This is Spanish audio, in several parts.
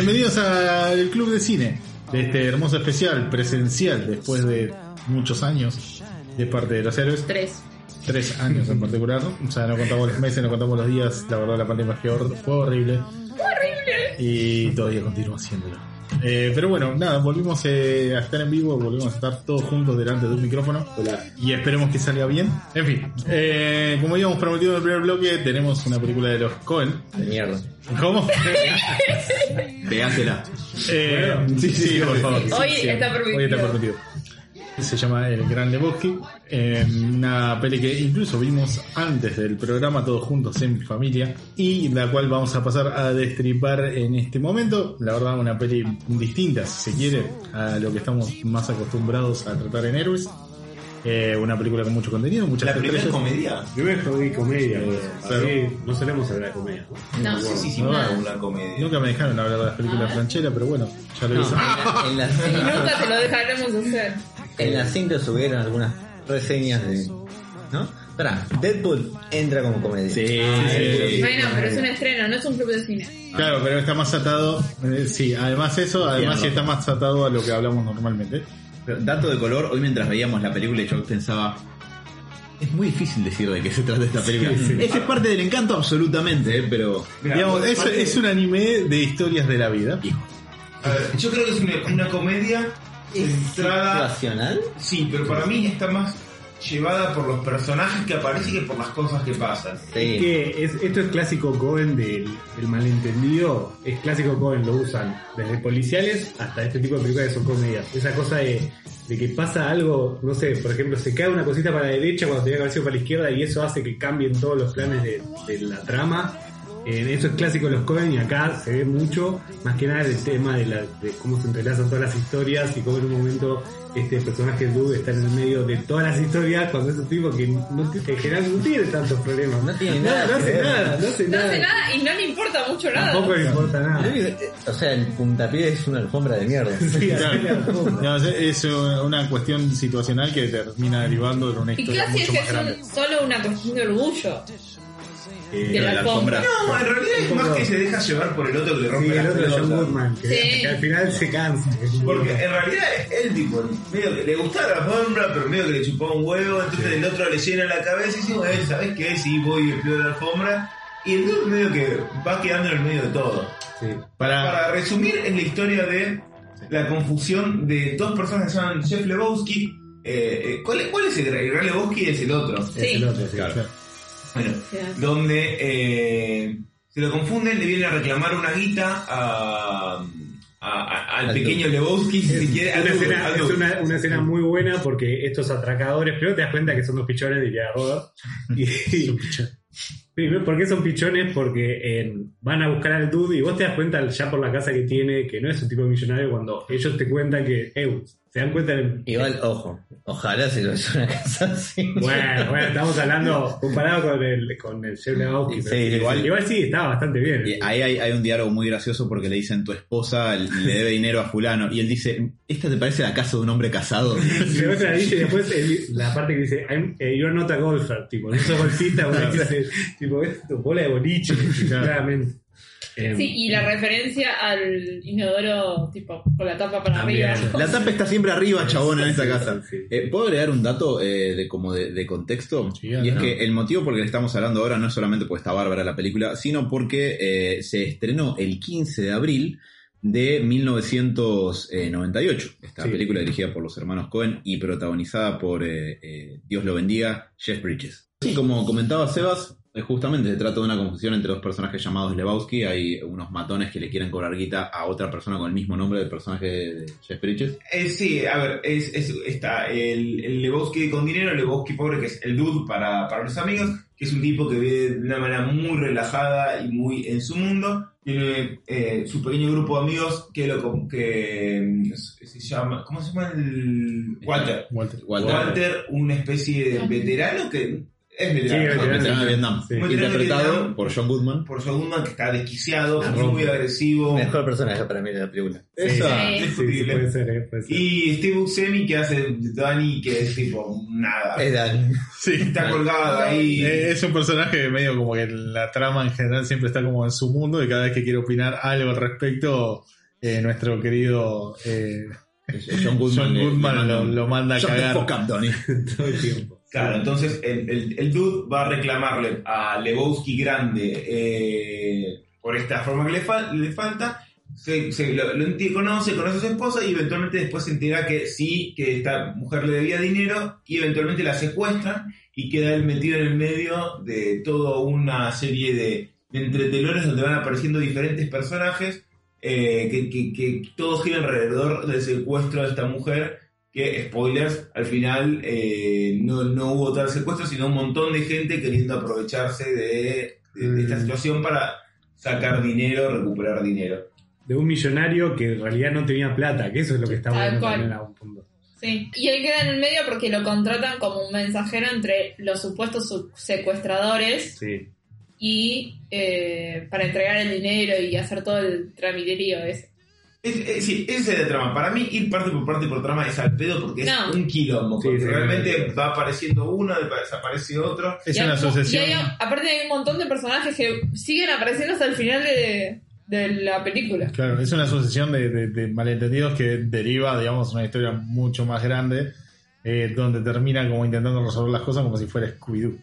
Bienvenidos al Club de Cine, de este hermoso especial presencial después de muchos años de parte de los héroes. Tres. Tres años en particular. O sea, no contamos los meses, no contamos los días. La verdad, la pandemia fue, hor- fue horrible. Horrible. Y todavía continúa haciéndolo. Eh, pero bueno, nada, volvimos eh, a estar en vivo, volvimos a estar todos juntos delante de un micrófono. Y esperemos que salga bien. En fin, eh, como habíamos prometido en el primer bloque, tenemos una película de los Cohen. De mierda. ¿Cómo? Pegásela. Eh, sí, sí, por favor. Hoy Sí, está permitido. Hoy está permitido. Se llama El Gran Lebowski. una peli que incluso vimos antes del programa todos juntos en familia y la cual vamos a pasar a destripar en este momento. La verdad, una peli distinta, si se quiere, a lo que estamos más acostumbrados a tratar en Héroes. Eh, una película con mucho contenido, muchas La primera estrellas. comedia. Primero fue comedia, pues. Claro. Así no solemos hablar de comedia. ¿no? No, Sí, sí, sí, No, una, comedia. Nunca me dejaron hablar de las películas francheras, pero bueno, ya lo No, hice. en, la, Nunca te lo dejaremos hacer. en la cinta subieron algunas reseñas de. ¿No? Pará, Deadpool entra como comedia. sí. Bueno, pero es un estreno, no es un club de cine. Claro, pero está más atado. eh, sí, además eso, además Entiendo. está más atado a lo que hablamos normalmente. Dato de color, hoy mientras veíamos la película yo pensaba, es muy difícil decir de qué se trata esta película. Ese es parte del encanto absolutamente, ¿eh? pero... Digamos, es, es un anime de historias de la vida. A ver, yo creo que es una, una comedia centrada. ¿Situacional? Sí, pero para mí está más llevada por los personajes que aparecen que por las cosas que pasan. Es Sí. que es, esto es clásico Cohen del, del malentendido. Es clásico Cohen, lo usan desde policiales hasta este tipo de películas que son comedias. Esa cosa de, de que pasa algo, no sé, por ejemplo, se cae una cosita para la derecha cuando tenía que haber sido para la izquierda y eso hace que cambien todos los planes de, de la trama. Eh, eso es clásico de los Cohen y acá se ve mucho, más que nada el tema de, la, de cómo se entrelazan todas las historias y cómo en un momento este personaje Dude está en el medio de todas las historias cuando es un tipo que no, que en general no tiene tantos problemas. No tiene No, nada no hace nada, no hace No nada. hace nada y no le importa mucho nada. Tampoco le importa nada. que- O sea, el puntapié es una alfombra de mierda. Sí, Claro. No, es es una cuestión situacional que termina derivando en una Y historia casi es mucho que más es un- solo una cuestión de orgullo. Eh, de la la alfombra. alfombra. No, en realidad es más que se deja llevar por el otro que le Sí, rompe el las otro es. Goodman, que, Sí. que al final se cansa. Porque en realidad él tipo, medio que le gustaba la alfombra, pero medio que le chupaba un huevo, entonces el otro le llena la cabeza y dice, bueno, ¿sabes qué? Sí, voy y pido la alfombra. Y el dude medio que va quedando en el medio de todo. Sí. para, Para resumir, es la historia de la confusión de dos personas que se llaman Jeff Lebowski. Eh, eh, ¿cuál, es- ¿Cuál es el el gran Lebowski? Es el otro. Sí. Es el otro, sí. claro. Bueno, donde eh, se lo confunden, le vienen a reclamar una guita a, a- a- al Al pequeño Lebowski, si quiere. Una escena, es una, una escena muy buena porque estos atracadores, primero te das cuenta que son dos pichones, diría Robert. Y, primero, ¿por qué son pichones? Porque eh, van a buscar al dude y vos te das cuenta ya por la casa que tiene que no es un tipo millonario cuando ellos te cuentan que, eh, se dan cuenta en- Igual, ojo, ojalá se lo hizo una casa así. Bueno, bueno, estamos hablando comparado con el, con el Jeff Lebowski. Sí, igual- igual sí, estaba bastante bien. Y ahí hay, hay un diálogo muy gracioso porque le dicen tu esposa le debe dinero a fulano y él dice, ¿esta te parece la casa de un hombre casado? Y después la dice, después el- la parte que dice, I'm, eh, you're not a golfer, tipo, no sos golfista, una dice, tipo, es tu bola de boliche, claramente. Eh, Sí, y la referencia al inodoro, tipo, con la tapa para También. arriba. La tapa está siempre arriba, chabón, en esta casa. Eh, ¿Puedo agregar un dato eh, de como de, de contexto? Sí, y es que el motivo por el que estamos hablando ahora no es solamente porque está bárbara la película, sino porque eh, se estrenó el 15 de abril de 1998. Esta Sí. película dirigida por los hermanos Cohen y protagonizada por, eh, eh, Dios lo bendiga, Jeff Bridges. Sí, como comentaba Sebas, Justamente se trata de una confusión entre dos personajes llamados Lebowski. Hay unos matones que le quieren cobrar guita a otra persona con el mismo nombre del personaje de Jeff Bridges. Eh, sí, a ver, es, es- está el, el Lebowski con dinero, el Lebowski pobre, que es el dude para, para los amigos, que es un tipo que vive de una manera muy relajada y muy en su mundo. Tiene eh, su pequeño grupo de amigos que lo que se llama, ¿cómo se llama el Walter? Walter. Walter, Walter, una especie de veterano que es veterano, Sí, de Vietnam. Sí. Interpretado Vietnam. por John Goodman. por Saul Goodman, que está desquiciado, muy, agresivo. Mejor personaje para mí de la película. Esa. Sí. Puede ser, eh, puede ser. Y Steve Buscemi que hace Danny, que es tipo nada. Es Dan. Sí. Está colgado ahí. Eh, Es un personaje medio como que la trama en general siempre está como en su mundo y cada vez que quiere opinar algo al respecto, eh, nuestro querido eh, John Goodman, John Goodman le manda lo, manda a the cagar. fuck up, Donnie. Todo el tiempo. Claro, entonces el, el, el dude va a reclamarle a Lebowski grande eh, por esta forma que le, fal- le falta. Se, se lo, lo conoce, conoce a su esposa y eventualmente después se entera que sí, que esta mujer le debía dinero y eventualmente la secuestran y queda él metido en el medio de toda una serie de, de entretenores donde van apareciendo diferentes personajes eh, que, que, que todo gira alrededor del secuestro de esta mujer que, spoilers, al final eh, no, no hubo tal secuestro, sino un montón de gente queriendo aprovecharse de, de- de esta Mm. situación para sacar dinero, recuperar dinero. De un millonario que en realidad no tenía plata, que eso es lo que está bueno cual. también a un punto. Sí. Y él queda en el medio porque lo contratan como un mensajero entre los supuestos su- secuestradores Sí. y eh, para entregar el dinero y hacer todo el tramiterío ese. Es, es- sí, esa es la trama. Para mí, ir parte por parte por trama es al pedo porque es No. un quilombo. Sí, porque sí, realmente sí. va apareciendo uno, desaparece otro. Es Y una asociación. y hay- aparte hay un montón de personajes que siguen apareciendo hasta el final de, de la película. Claro, es una asociación de, de- de malentendidos que deriva, digamos, una historia mucho más grande, eh, donde termina como intentando resolver las cosas como si fuera Scooby-Doo.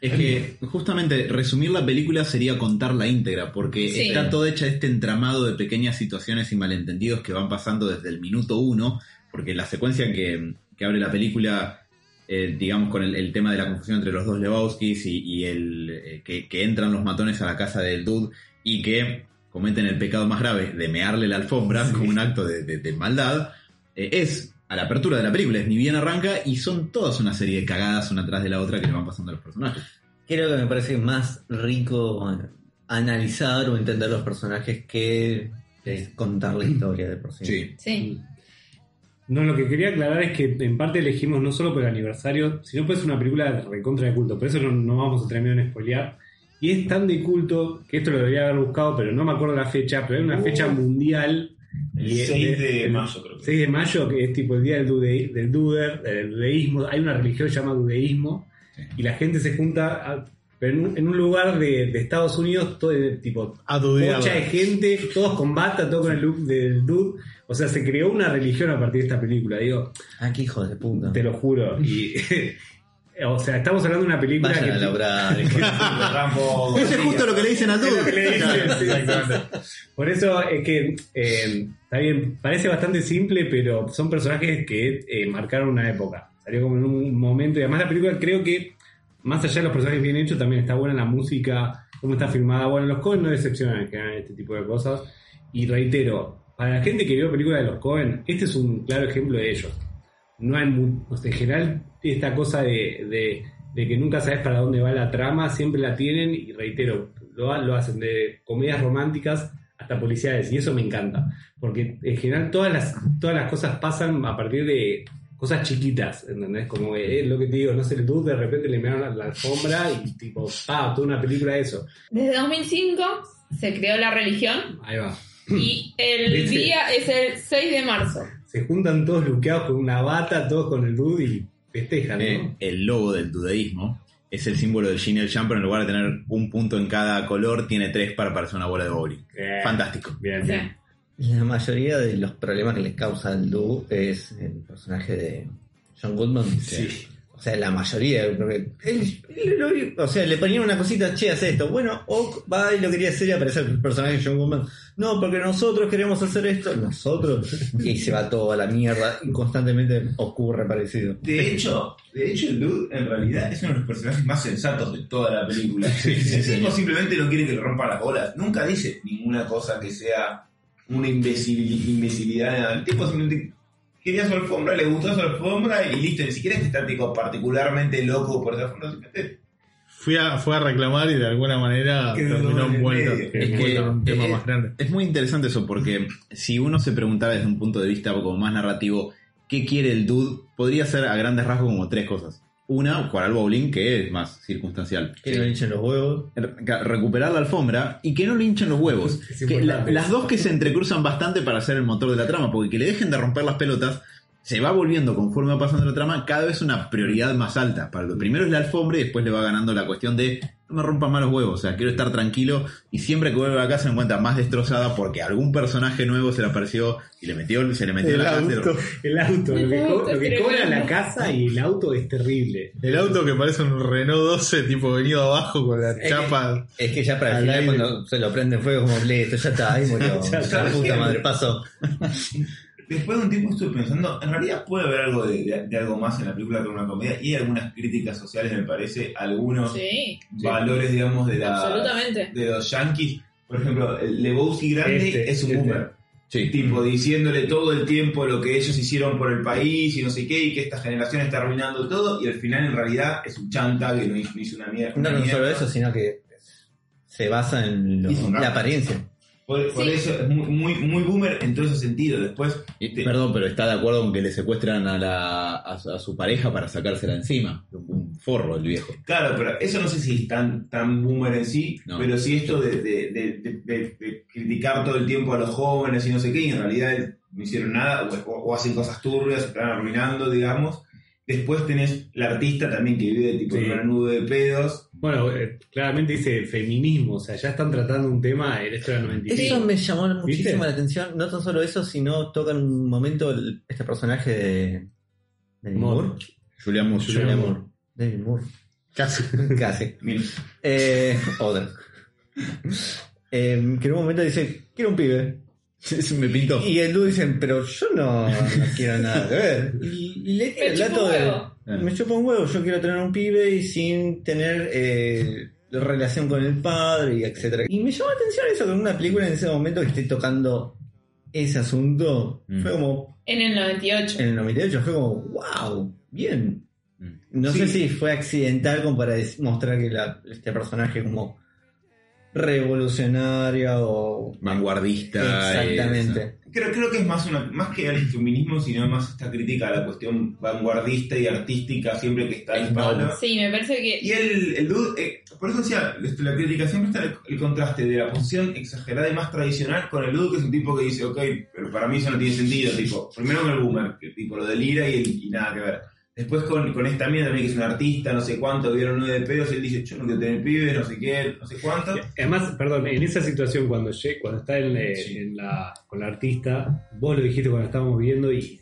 Es que justamente resumir la película sería contar la íntegra, porque Sí. está toda hecha este entramado de pequeñas situaciones y malentendidos que van pasando desde el minuto uno, porque la secuencia que, que abre la película, eh, digamos, con el, el tema de la confusión entre los dos Lebowskis y, y el eh, que, que entran los matones a la casa del dude y que cometen el pecado más grave de mearle la alfombra como un acto de, de- de maldad, eh, es a la apertura de la película, es ni bien arranca y son todas una serie de cagadas una tras de la otra que le van pasando a los personajes. Creo que me parece más rico analizar o entender los personajes que eh, contar la historia de por sí. Sí. Sí. No, lo que quería aclarar es que en parte elegimos no solo por el aniversario, sino pues es una película de recontra de culto. Por eso no, no vamos a terminar en spoilear. Y es tan de culto que esto lo debería haber buscado, pero no me acuerdo la fecha, pero hay una Uh. fecha mundial. El y es 6 de mayo, creo que. 6 de mayo, que es tipo el día del, dude- del duder, del dudeísmo. Hay una religión llamada dudeísmo, Sí. y la gente se junta a- pero en, un, en un lugar de, de Estados Unidos, todo de- tipo A dudear. mucha de gente, todos con bata, todo con el look del dude. O sea, se creó una religión a partir de esta película, digo, Ah, qué hijo de puta. te lo juro. Y, o sea, estamos hablando de una película Vayan que. a labrar. Rambo, Eso es justo lo que le dicen al que dude. Por eso es que eh, está bien, parece bastante simple, pero son personajes que eh, marcaron una época. Salió como en un momento y además la película creo que más allá de los personajes bien hechos, también está buena la música, cómo está filmada. Bueno, los Cohen no decepcionan general en este tipo de cosas. Y reitero, para la gente que vio películas de los Cohen, este es un claro ejemplo de ellos. No hay o en general esta cosa de, de- que nunca sabes para dónde va la trama, siempre la tienen y reitero, lo hacen de comedias románticas hasta policiales y eso me encanta, porque en general todas las, todas las cosas pasan a partir de cosas chiquitas, ¿entendés? Como que, eh, lo que te digo, no sé, el dude de repente le miraron la, la alfombra y tipo, pa, toda una película de eso. Desde 2005 se creó la religión Ahí va. y el ¿Viste? día es el 6 de marzo. Se juntan todos luqueados con una bata, todos con el dude y festejan, ¿no? Eh, el logo del dudeísmo es el símbolo del yin y el pero en lugar de tener un punto en cada color, tiene tres para parecer una bola de bowling. Eh, Fantástico. Bien, bien. La mayoría de los problemas que les causa el Du es el personaje de John Goodman. Sí. O sea, la mayoría, porque él, él lo- o sea, le ponían una cosita, che, haz esto. Bueno, o va y lo quería hacer y aparece el personaje de John Goodman. No, porque nosotros queremos hacer esto. Nosotros. Y se va todo a la mierda. Y constantemente ocurre parecido. De hecho, de hecho, el Dude en realidad es uno de los personajes más sensatos de toda la película. el tipo simplemente no quiere que le rompa las bolas. Nunca dice ninguna cosa que sea una imbecil- imbecilidad. El tipo simplemente quería su alfombra, le gustó su alfombra y listo. Ni siquiera es que está tipo, particularmente loco por esa alfombra. Simplemente Fui a, fue a reclamar y de alguna manera terminó envuelto, Es que, un tema eh, más grande. Es muy interesante eso porque si uno se preguntara desde un punto de vista como más narrativo qué quiere el dude, podría ser a grandes rasgos como tres cosas. Una, jugar al bowling, que es más circunstancial. Que no le hinchen los huevos. Re- recuperar la alfombra y que no le hinchen los huevos. Que la- las dos que se entrecruzan bastante para ser el motor de la trama, porque que le dejen de romper las pelotas se va volviendo conforme va pasando la trama cada vez una prioridad más alta. Para lo primero es la alfombra y después le va ganando la cuestión de no me rompan más los huevos, o sea, quiero estar tranquilo y siempre que vuelve a casa se encuentra más destrozada porque algún personaje nuevo se le apareció y le metió, se le metió El la casa. auto, el auto, lo que, El co- auto, lo que cobra la casa y el auto es terrible. El auto que parece un Renault 12, tipo venido abajo con la chapa. Es que ya para el Al final, cuando se lo prende fuego, como listo, ya está, ahí murió. Ya puta madre, pasó. Después de un tiempo estuve pensando, en realidad puede haber algo de, de- de algo más en la película que una comedia y hay algunas críticas sociales, me parece, algunos Sí, valores, digamos, de, la, absolutamente. de los yankees. Por ejemplo, el Lebowski grande Este, es un este. boomer. Sí. Tipo, diciéndole todo el tiempo lo que ellos hicieron por el país y no sé qué, y que esta generación está arruinando todo, y al final en realidad es un chanta que no hizo, no hizo una mierda. No, no mierda. solo eso, sino que se basa en lo- la apariencia. Por, por Sí. eso es muy, muy, muy boomer en todo ese sentido. Después, Perdón, pero está de acuerdo con que le secuestran a, la, a, su- a su pareja para sacársela encima. Un, un forro el viejo. Claro, pero eso no sé si es tan, tan boomer en sí, No. pero sí esto de, de- de- de- de- de criticar todo el tiempo a los jóvenes y no sé qué, y en realidad no hicieron nada, o, o hacen cosas turbias, se están arruinando, digamos. Después tenés la artista también que vive tipo Sí. en una nube de pedos. Bueno, eh, claramente dice feminismo, o sea, ya están tratando un tema en esto de 96. Eso me llamó muchísimo ¿Viste? la atención. No tan solo eso, sino toca en un momento el- este personaje de. de Moore. Moore. Julian Moore. Julian Moore. David Moore. Casi. Casi. Mira, Eh, Oder. Eh, que en un momento dice, quiero un pibe. Me pintó. Y el dude dice, pero yo no, no quiero nada que ver. Y, y le el dato un de. huevo. Me chupa un huevo, yo quiero tener un pibe y sin tener eh, relación con el padre y etcétera. Y me llamó la atención eso que en una película en ese momento que esté tocando ese asunto. Mm. Fue como, En el 98. en el 98 fue como, wow, bien. Mm. No Sí. sé si fue accidental como para mostrar que la- este personaje como revolucionaria o... Vanguardista. Exactamente. creo, creo que es más una más que el feminismo, sino más esta crítica a la cuestión vanguardista y artística siempre que está Es en. Sí, me parece que. Y el, el dude, eh, por eso decía, esto, la crítica siempre está el, el contraste de la posición exagerada y más tradicional con el dude, que es un tipo que dice, ok, pero para mí eso no tiene sentido, tipo, primero con el boomer, que tipo lo delira y, el- y nada que ver. Después con, con esta mía también, que es un artista, no sé cuánto, vieron nueve de pedos, él dice, yo no quiero tener pibes, no sé qué, no sé cuánto. Además, perdón, en esa situación cuando cuando está en, eh, Sí. en la, con la artista, vos lo dijiste cuando estábamos viendo y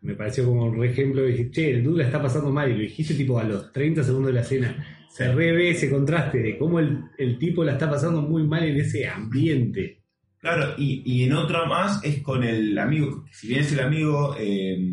me pareció como un re ejemplo, y dije, che, el dude la está pasando mal, y lo dijiste tipo a los 30 segundos de la escena. Se revé ese contraste de cómo el, el tipo la está pasando muy mal en ese ambiente. Claro, y, y en otra más es con el amigo, si bien es el amigo eh,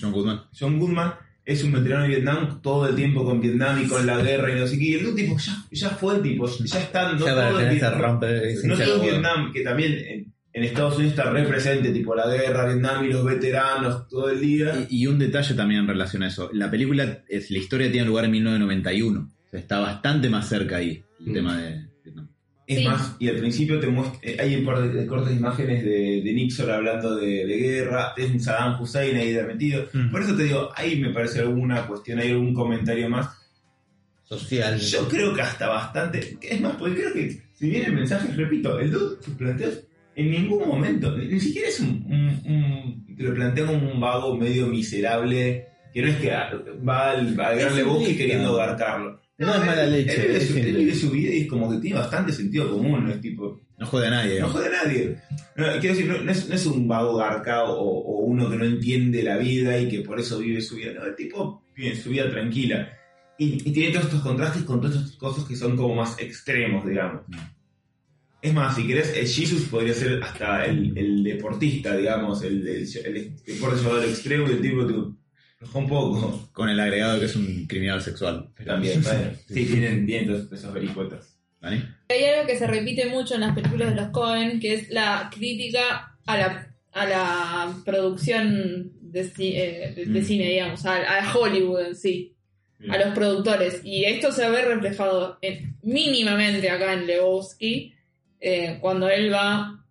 John Goodman. John Goodman, es un veterano de Vietnam todo el tiempo con Vietnam y con la guerra y no sé qué, y el dude tipo ya, ya fue, tipo, ya está, no ya todo el Vietnam- rompe se No todo. Vietnam, que también en, en Estados Unidos está re presente, tipo la guerra, Vietnam y los veteranos todo el día. Y, y un detalle también en relación a eso. La película, es, la historia tiene lugar en 1991. O sea, está bastante más cerca ahí el Mm. tema de. Es Sí. más, y al principio te muestra, eh, hay un par de, de cortes de imágenes de, de Nixon hablando de, de guerra, es un Saddam Hussein ahí de metido. Mm. Por eso te digo, ahí me parece alguna cuestión, hay algún comentario más. social. Yo creo que hasta bastante. Es más, porque creo que si bien el mensaje, repito, el dude, sus planteos en ningún momento, ni, ni siquiera es un, un- un- Te lo plantea como un vago medio miserable, que no es que ah, va al, al gran Lebowski queriendo abarcarlo. No es mala leche, Él vive, su, él simple. vive su vida y es como que tiene bastante sentido común, no es tipo. No jode a nadie, No digamos. jode a nadie. No, quiero decir, no, no es, no es un vago garca o, o uno que no entiende la vida y que por eso vive su vida. No, el tipo vive su vida tranquila. Y, y tiene todos estos contrastes con todas estas cosas que son como más extremos, digamos. Es más, si querés, el Jesus podría ser hasta el, el deportista, digamos, el, el, el deporte llevado al extremo y el tipo afloja un poco. Con el agregado que es un criminal sexual. También, ¿sabes? Sí, tienen, tienen esos vericuetos. ¿Dani? Hay algo que se repite mucho en las películas de los Cohen, que es la crítica a la, a la producción de, ci- eh, de- de Mm. cine, digamos, a, a Hollywood en sí, a los productores. Y esto se ve reflejado en- mínimamente acá en Lebowski, eh, cuando él va,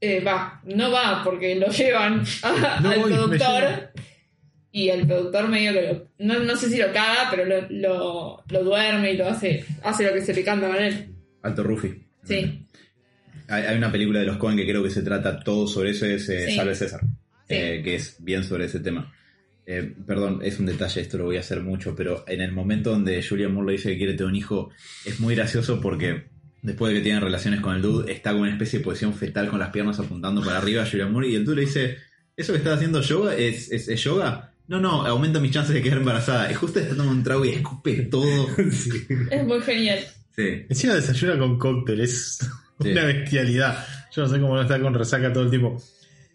eh, va, no va porque lo llevan a- No al voy, me productor. Y el productor medio que lo, no, no sé si lo caga, pero lo, lo, lo duerme y lo hace, hace lo que se le canta con él. Alto Rufi. Sí. Hay, hay una película de los Cohen que creo que se trata todo sobre eso, es eh, Sí. Salve César, Sí. eh, que es bien sobre ese tema. Eh, perdón, es un detalle, esto lo voy a hacer mucho, pero en el momento donde Julian Moore le dice que quiere tener un hijo, es muy gracioso porque después de que tienen relaciones con el dude, está con una especie de posición fetal con las piernas apuntando para arriba a Julian Moore y el dude le dice, ¿eso que estás haciendo yoga es, es, es yoga? No, no, aumenta mis chances de quedar embarazada. Y justo está tomando un trago y escupe todo. Es muy genial. Sí. Encima desayuna con cóctel, es Sí. una bestialidad. Yo no sé cómo no está con resaca todo el tiempo.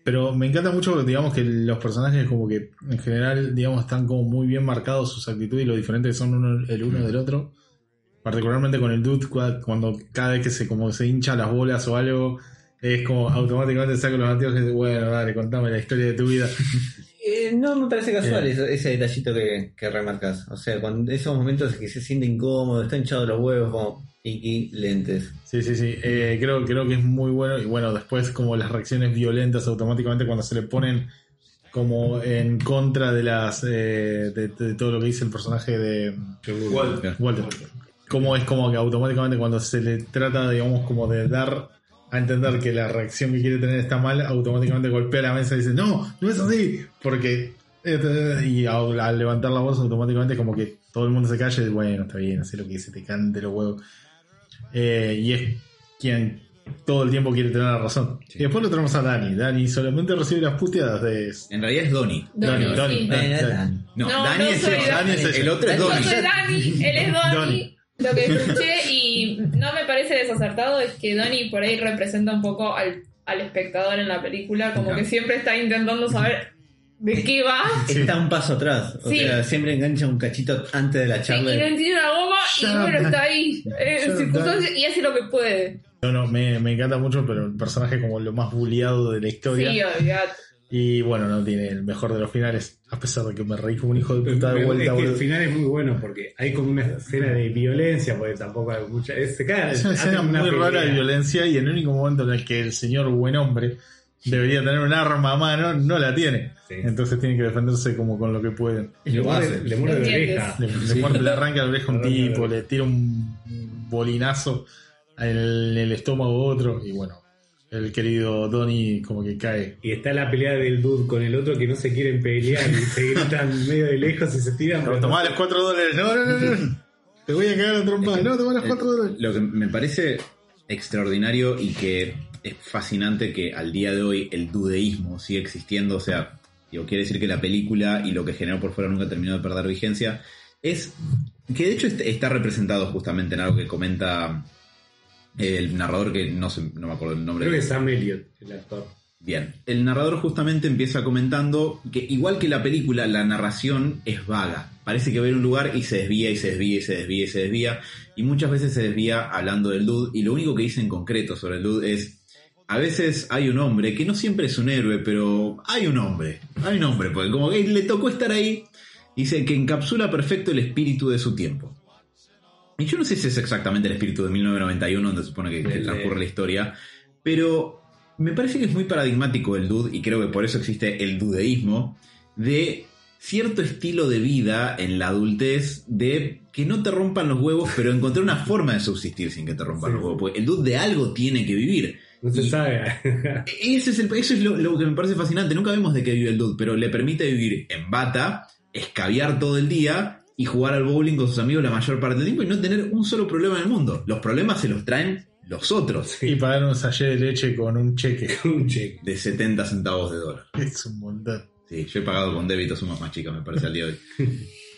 Pero me encanta mucho, digamos, que los personajes como que en general, digamos, están como muy bien marcados sus actitudes y lo diferentes que son uno, el uno del otro. Particularmente con el dude, cua- cuando cada vez que se como se hincha las bolas o algo, es como automáticamente saca los anteojos y dice, bueno, dale, contame la historia de tu vida. Eh, no me parece casual Eh. ese, ese detallito que, que remarcas. O sea, cuando esos momentos que se siente incómodo, está hinchado los huevos, como Iki, lentes. Sí, sí, sí. Eh, creo, creo que es muy bueno. Y bueno, después como las reacciones violentas automáticamente cuando se le ponen como en contra de las eh, de, de todo lo que dice el personaje de Walter. Walter. Como es como que automáticamente cuando se le trata, digamos, como de dar a entender que la reacción que quiere tener está mal, automáticamente golpea la mesa y dice, no, no es así, porque... eh, Y al, al levantar la voz automáticamente como que todo el mundo se calla y dice, bueno, está bien, así lo que dice, te cante los huevos. Eh, y es quien todo el tiempo quiere tener la razón. Y después lo tenemos a Dani. Dani solamente recibe las puteadas de... En realidad es Donnie. Donnie, Donnie, Donnie. sí. Dani, Eh, Dani. Dani. No, No, Dani no es soy el, Dani es ella. el otro es Yo Donnie. soy Dani, él es Donnie. Donnie. Lo que escuché y no me parece desacertado es que Donnie por ahí representa un poco al, al espectador en la película, como que siempre está intentando saber de qué va. Está un paso atrás. O Sí. sea, siempre engancha un cachito antes de la Sí, y charla. no entiende una goma y bueno, está ahí eh, en circunstancias y hace lo que puede. No, no, me, me encanta mucho, pero el personaje como lo más bulleado de la historia. Sí. Y bueno, no tiene el mejor de los finales, a pesar de que me reí como un hijo de puta de vuelta. es que el final es muy bueno porque hay como una escena de violencia, porque tampoco hay mucha. Es, una escena una muy rara de violencia y en el único momento en el que el señor buen hombre debería tener un arma a mano, no la tiene. Sí. Entonces tiene que defenderse como con lo que pueden. Y le Lo muerde, le muerde la oreja. Le, le muerde- le arranca la oreja a un tipo, le tira un bolinazo en el, en el estómago a otro y bueno, el querido Donnie como que cae. Y está la pelea del dude con el otro que no se quieren pelear y se gritan medio de lejos y se tiran. Pero tomá los cuatro dólares, no, no, no, no. Te voy a cagar a trompada, no, tomá los cuatro dólares. Lo que me parece extraordinario y que es fascinante que al día de hoy el dudeísmo sigue existiendo, o sea, digo, quiere decir que la película y lo que generó por fuera nunca terminó de perder vigencia, es que de hecho est- está representado justamente en algo que comenta el narrador que no sé, no me acuerdo el nombre. Creo que es Sam Elliott, el actor. Bien, el narrador justamente empieza comentando que igual que la película, la narración es vaga. Parece que va a ir a un lugar y se desvía y se desvía y se desvía y se desvía. Y muchas veces se desvía hablando del dude. Y lo único que dice en concreto sobre el dude es, a veces hay un hombre, que no siempre es un héroe, pero hay un hombre. Hay un hombre, porque como que le tocó estar ahí. Dice que encapsula perfecto el espíritu de su tiempo. Y yo no sé si es exactamente el espíritu de 1991, donde se supone que, que transcurre la historia, pero me parece que es muy paradigmático el dude, y creo que por eso existe el dudeísmo, de cierto estilo de vida en la adultez, de que no te rompan los huevos, pero encontrar una forma de subsistir sin que te rompan Sí, los huevos, porque el dude de algo tiene que vivir. No se sabe. Ese es el, eso es lo, lo que me parece fascinante. Nunca vemos de qué vive el dude, pero le permite vivir en bata, escabiar todo el día y jugar al bowling con sus amigos la mayor parte del tiempo y no tener un solo problema en el mundo. Los problemas se los traen los otros. Y pagar un sallé de leche con un cheque. Un cheque. De 70 centavos de dólar. Es un montón. Sí, yo he pagado con débito sumas más chicas, me parece, al día de hoy.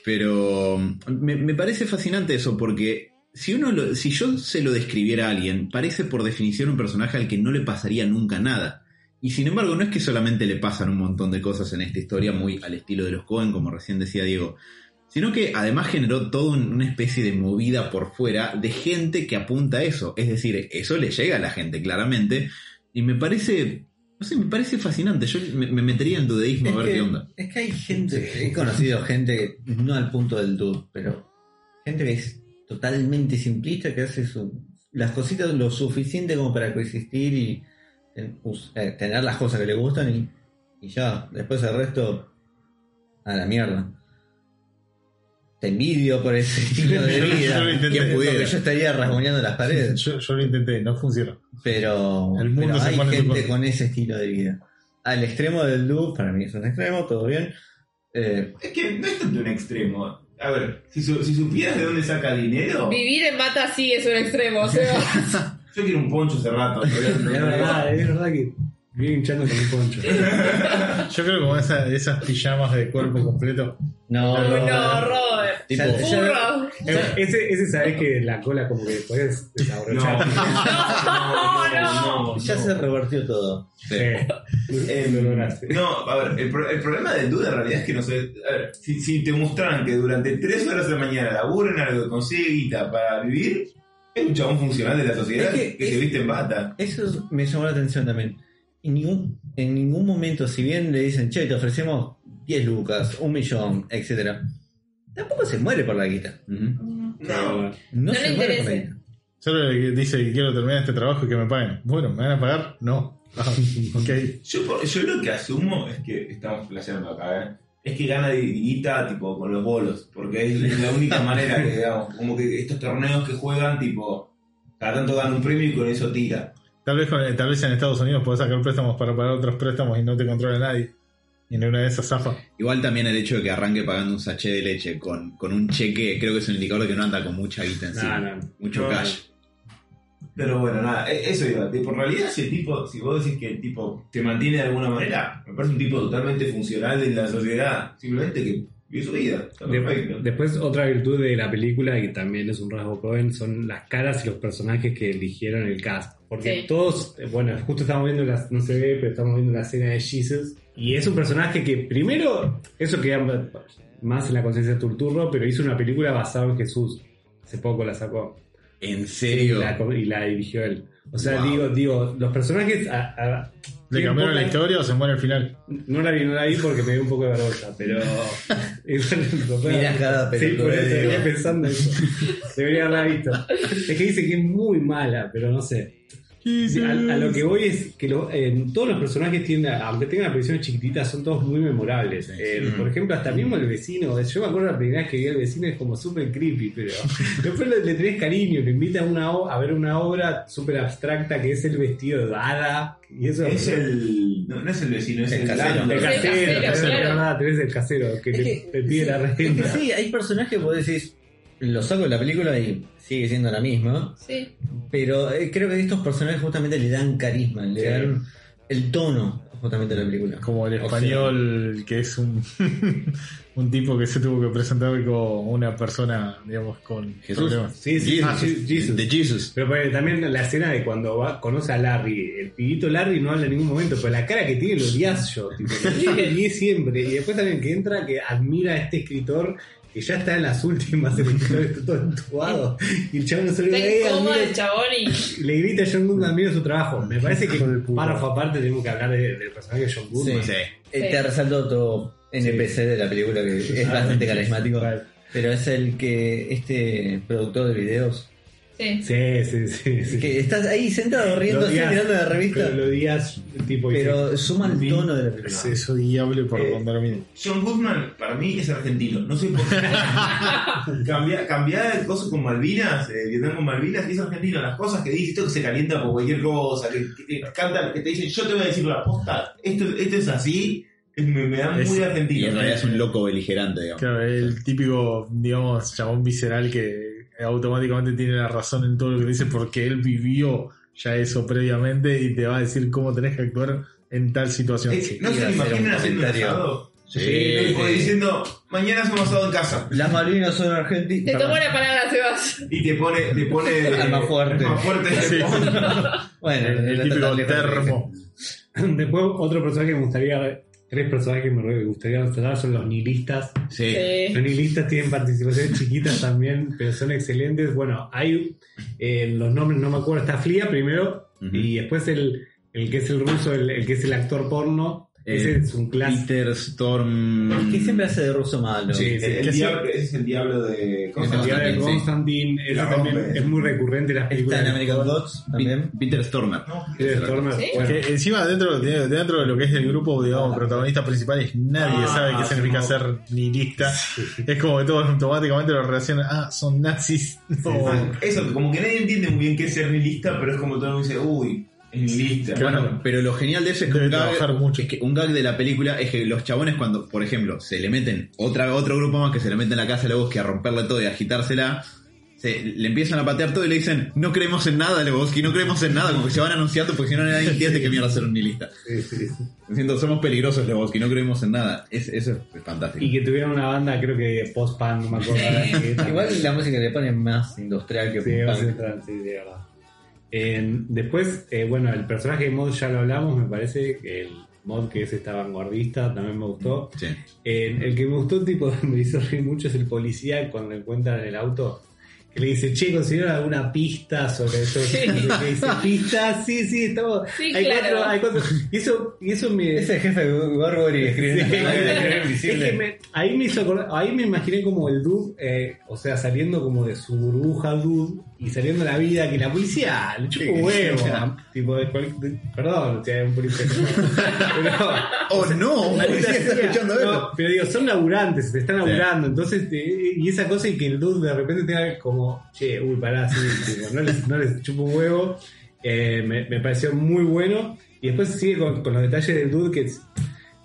Pero me, me parece fascinante eso, porque si, uno lo- si yo se lo describiera a alguien, parece por definición un personaje al que no le pasaría nunca nada. Y sin embargo, no es que solamente le pasan un montón de cosas en esta historia, muy al estilo de los Cohen, como recién decía Diego, sino que además generó toda un- una especie de movida por fuera de gente que apunta a eso. Es decir, eso le llega a la gente, claramente, y me parece, no sé, me parece fascinante. Yo me, me metería en dudeísmo Es a ver que, qué onda. es que hay gente, he conocido gente, no al punto del dude, pero gente que es totalmente simplista, que hace su- las cositas lo suficiente como para coexistir y ten- us- eh, tener las cosas que le gustan y, y ya, después el resto a la mierda. Te envidio por ese estilo de Yo- yo vida. lo intenté, que porque yo estaría rasguñando las paredes. Yo, yo lo intenté, no funciona. Pero, El mundo pero se hay pone gente con ese estilo de vida. Al extremo del loop, para mí es un extremo, todo bien. Eh, Es que no es tanto un extremo. A ver, si, su- si supieras de dónde saca dinero, Vivir en bata sí es un extremo, o sea. yo quiero un poncho hace rato. Es verdad, es verdad que viene hinchando con un poncho. Yo creo que como esa- esas pijamas de cuerpo completo. no, no, Robert. Tipo, Burro. Ese, ese sabés que la cola como que puedes desabrochar. No, no. ya se revertió todo. Sí. Eh, Lo lograste. no, a ver, el, pro- el problema del duda en realidad es que no sé. A ver, si, si te mostraran que durante tres horas de la mañana labura en algo, consigue guita para vivir, es un chabón funcional de la sociedad Es que, que- se es- viste en bata. Eso es- me llamó la atención también. En ningún, en ningún momento, si bien le dicen, che, te ofrecemos 10 lucas, un millón, etcétera tampoco se muere por la guita. No. No, No se le muere por la interesa. guita. Solo le dice que quiero terminar este trabajo y que me paguen. Bueno, ¿me van a pagar? No. Ah, ok. Yo, yo lo que asumo es que estamos flasheando acá, ¿eh? Es que gana de guita tipo con los bolos, porque es la única manera que, digamos, como que estos torneos que juegan, tipo, cada tanto dan un premio y con eso tira. Tal vez, con- tal vez en Estados Unidos podés sacar préstamos para pagar otros préstamos y no te controla nadie. Y en una de esas zafa. Igual también el hecho de que arranque pagando un sachet de leche con, con un cheque, creo que es un indicador de que no anda con mucha guita encima. No. Mucho No, cash. Pero bueno, nada, e- eso iba. Tipo, en realidad, si el tipo, si vos decís que el tipo te mantiene de alguna manera, me parece un tipo totalmente funcional en la sociedad. Simplemente que vive su vida. Después, otra virtud de la película, y también es un rasgo Cohen, son las caras y los personajes que eligieron el cast. Porque Sí. todos, bueno, justo estamos viendo, la, no se ve, pero estamos viendo la escena de Jesus. Y es un personaje que, primero, eso queda más en la conciencia de Turturro, pero hizo una película basada en Jesús. Hace poco la sacó. ¿En Y serio? la, y la dirigió él. O sea, Wow. digo, digo, los personajes. a- a- ¿Le cambiaron la historia o se muere al final? No la vi, no la vi porque me dio un poco de vergüenza, pero. Mirá cada Sí, por eso venía digo. pensando eso. Debería haberla visto. Es que dice que es muy mala, pero no sé. A, a lo que voy es que lo- eh, todos los personajes tienen, aunque tengan apariciones chiquititas, son todos muy memorables. Eh, Por ejemplo, hasta mismo el vecino. Yo me acuerdo la primera vez que vi al vecino es como súper creepy, pero después le, le tenés cariño, te invita a, una, a ver una obra súper abstracta que es el vestido de hada. Y eso Es el. No, no es el vecino, es El el, casero. el casero, casero, el casero, claro. tenés el casero que Es te, que- te pide la Es que renta. sí, hay personajes que vos decís, lo saco de la película y sigue siendo la misma. Sí. Pero eh, creo que estos personajes justamente le dan carisma, le Sí. dan el tono justamente a la película. Como el O sea, español, que es un, un tipo que se tuvo que presentar como una persona, digamos, con Jesús. problemas. Sí, sí, Jesus. sí, Jesus. De Jesus. Pero pues, también la escena de cuando va, conoce a Larry, el pibito Larry no habla en ningún momento, pero la cara que tiene lo odias yo, tipo, lo siempre. Y después también que entra, que admira a este escritor que ya está en las últimas, el está todo entubado. Y el chabón no se el chabón y. le grita a John Goodman, mira su trabajo. Me parece que párrafo aparte tenemos que hablar de- del personaje de John Goodman. Sí. Sí. Te resalto otro NPC de la película que es Ah, bastante carismático. Pero es el que este productor de videos Sí. Sí, sí, sí. sí. que estás ahí sentado riéndose odias, mirando la revista, Pero lo odias, tipo. pero suma el tono de la película. Es, es odiable por Eh, donde lo mire. John Goodman, para mí, es argentino. No sé por qué. Cambia, cambiar el coso con Malvinas, eh, Vietnam con Malvinas, y es argentino. Las cosas que dice, esto que se calienta por cualquier cosa, que, que te cantan, que te dicen, yo te voy a decir la posta, esto, esto es así. Me, me da Es- muy Y argentino. en realidad es un loco beligerante, digamos. Claro, el típico, digamos, chabón visceral que automáticamente tiene la razón en todo lo que dice porque él vivió ya eso previamente y te va a decir cómo tenés que actuar en tal situación. Es- Sí. no se imaginan haciendo asado. Sí, como sí. diciendo, mañana hacemos asado en casa. Las Malvinas son Te argentinas. tomó la palabra, te vas. Y te pone, te pone Alma fuerte. alma fuerte. Sí. Bueno, el, el típico termo. Después, otro personaje que me gustaría. Tres personajes que me gustaría tratar son los nihilistas. Sí. Los nihilistas tienen participaciones chiquitas también, pero son excelentes. Bueno, hay eh, los nombres, no me acuerdo, está Flia primero, y después el, el que es el ruso, el, el que es el actor porno. Ese Eh, es un clásico. Peter Storm. Que siempre hace de ruso malo. Sí, El, el que diablo, ese es el diablo de. ¿cómo se El día de. Constantine, también es muy recurrente en las Está películas. en de American. Gods también. Peter Stormer. Peter Stormer, ¿Sí? bueno. Que encima dentro, de- dentro de lo que es el grupo, digamos, protagonistas principales, nadie Ah, sabe qué significa no. ser nihilista. Es como que todos automáticamente lo relacionan, ah, son nazis. O- Ah, Eso, como que nadie entiende muy bien qué es ser nihilista, pero es como todo el mundo dice, uy, nihilista. Claro. Bueno, pero lo genial de eso es que, un gag, trabajar mucho. es que un gag de la película es que los chabones cuando, por ejemplo, se le meten otra, otro grupo más que se le meten en la casa de Lebowski a romperle todo y a agitársela, se, le empiezan a patear todo y le dicen, no creemos en nada, Lebowski, no creemos en nada, como que se van anunciando porque si no nadie entiende que mierda ser un nihilista. Sí, sí, sí. Diciendo, somos peligrosos, Lebowski, no creemos en nada. Es, eso es fantástico. Y que tuvieran una banda, creo que post-punk, no me acuerdo. Igual la música que le ponen más industrial que Sí, punk. va a ser trans, sí, de verdad. En- después, eh, bueno, el personaje de Mod ya lo hablamos, me parece que el Mod que es esta vanguardista también me gustó. Sí. En- el que me gustó, tipo, me hizo reír mucho es el policía cuando lo encuentran en el auto. Que le dice, che, ¿consiguieron alguna pista sobre eso? Sí. Que dice, ¿pista? Sí, sí, estamos. Sí, hay claro. cuatro, hay cuatro. Y eso, y eso me. Es el jefe de Gorgory escribiendo Es que me- ahí me hizo acordar- ahí me imaginé como el dude, eh, o sea, saliendo como de su burbuja dude y saliendo la vida que la policía le chupa un huevo. tipo de cual- de- perdón, si hay un policía. pero, ¡Oh, no! la Policía está escuchando no, esto. pero digo, son laburantes, se están laburando, entonces, eh, y esa cosa y que el dude de repente tenga como, che, uy, pará, sí, tipo, no les, no les chupa un huevo, eh, me, me pareció muy bueno. Y después sigue con, con los detalles del dude que,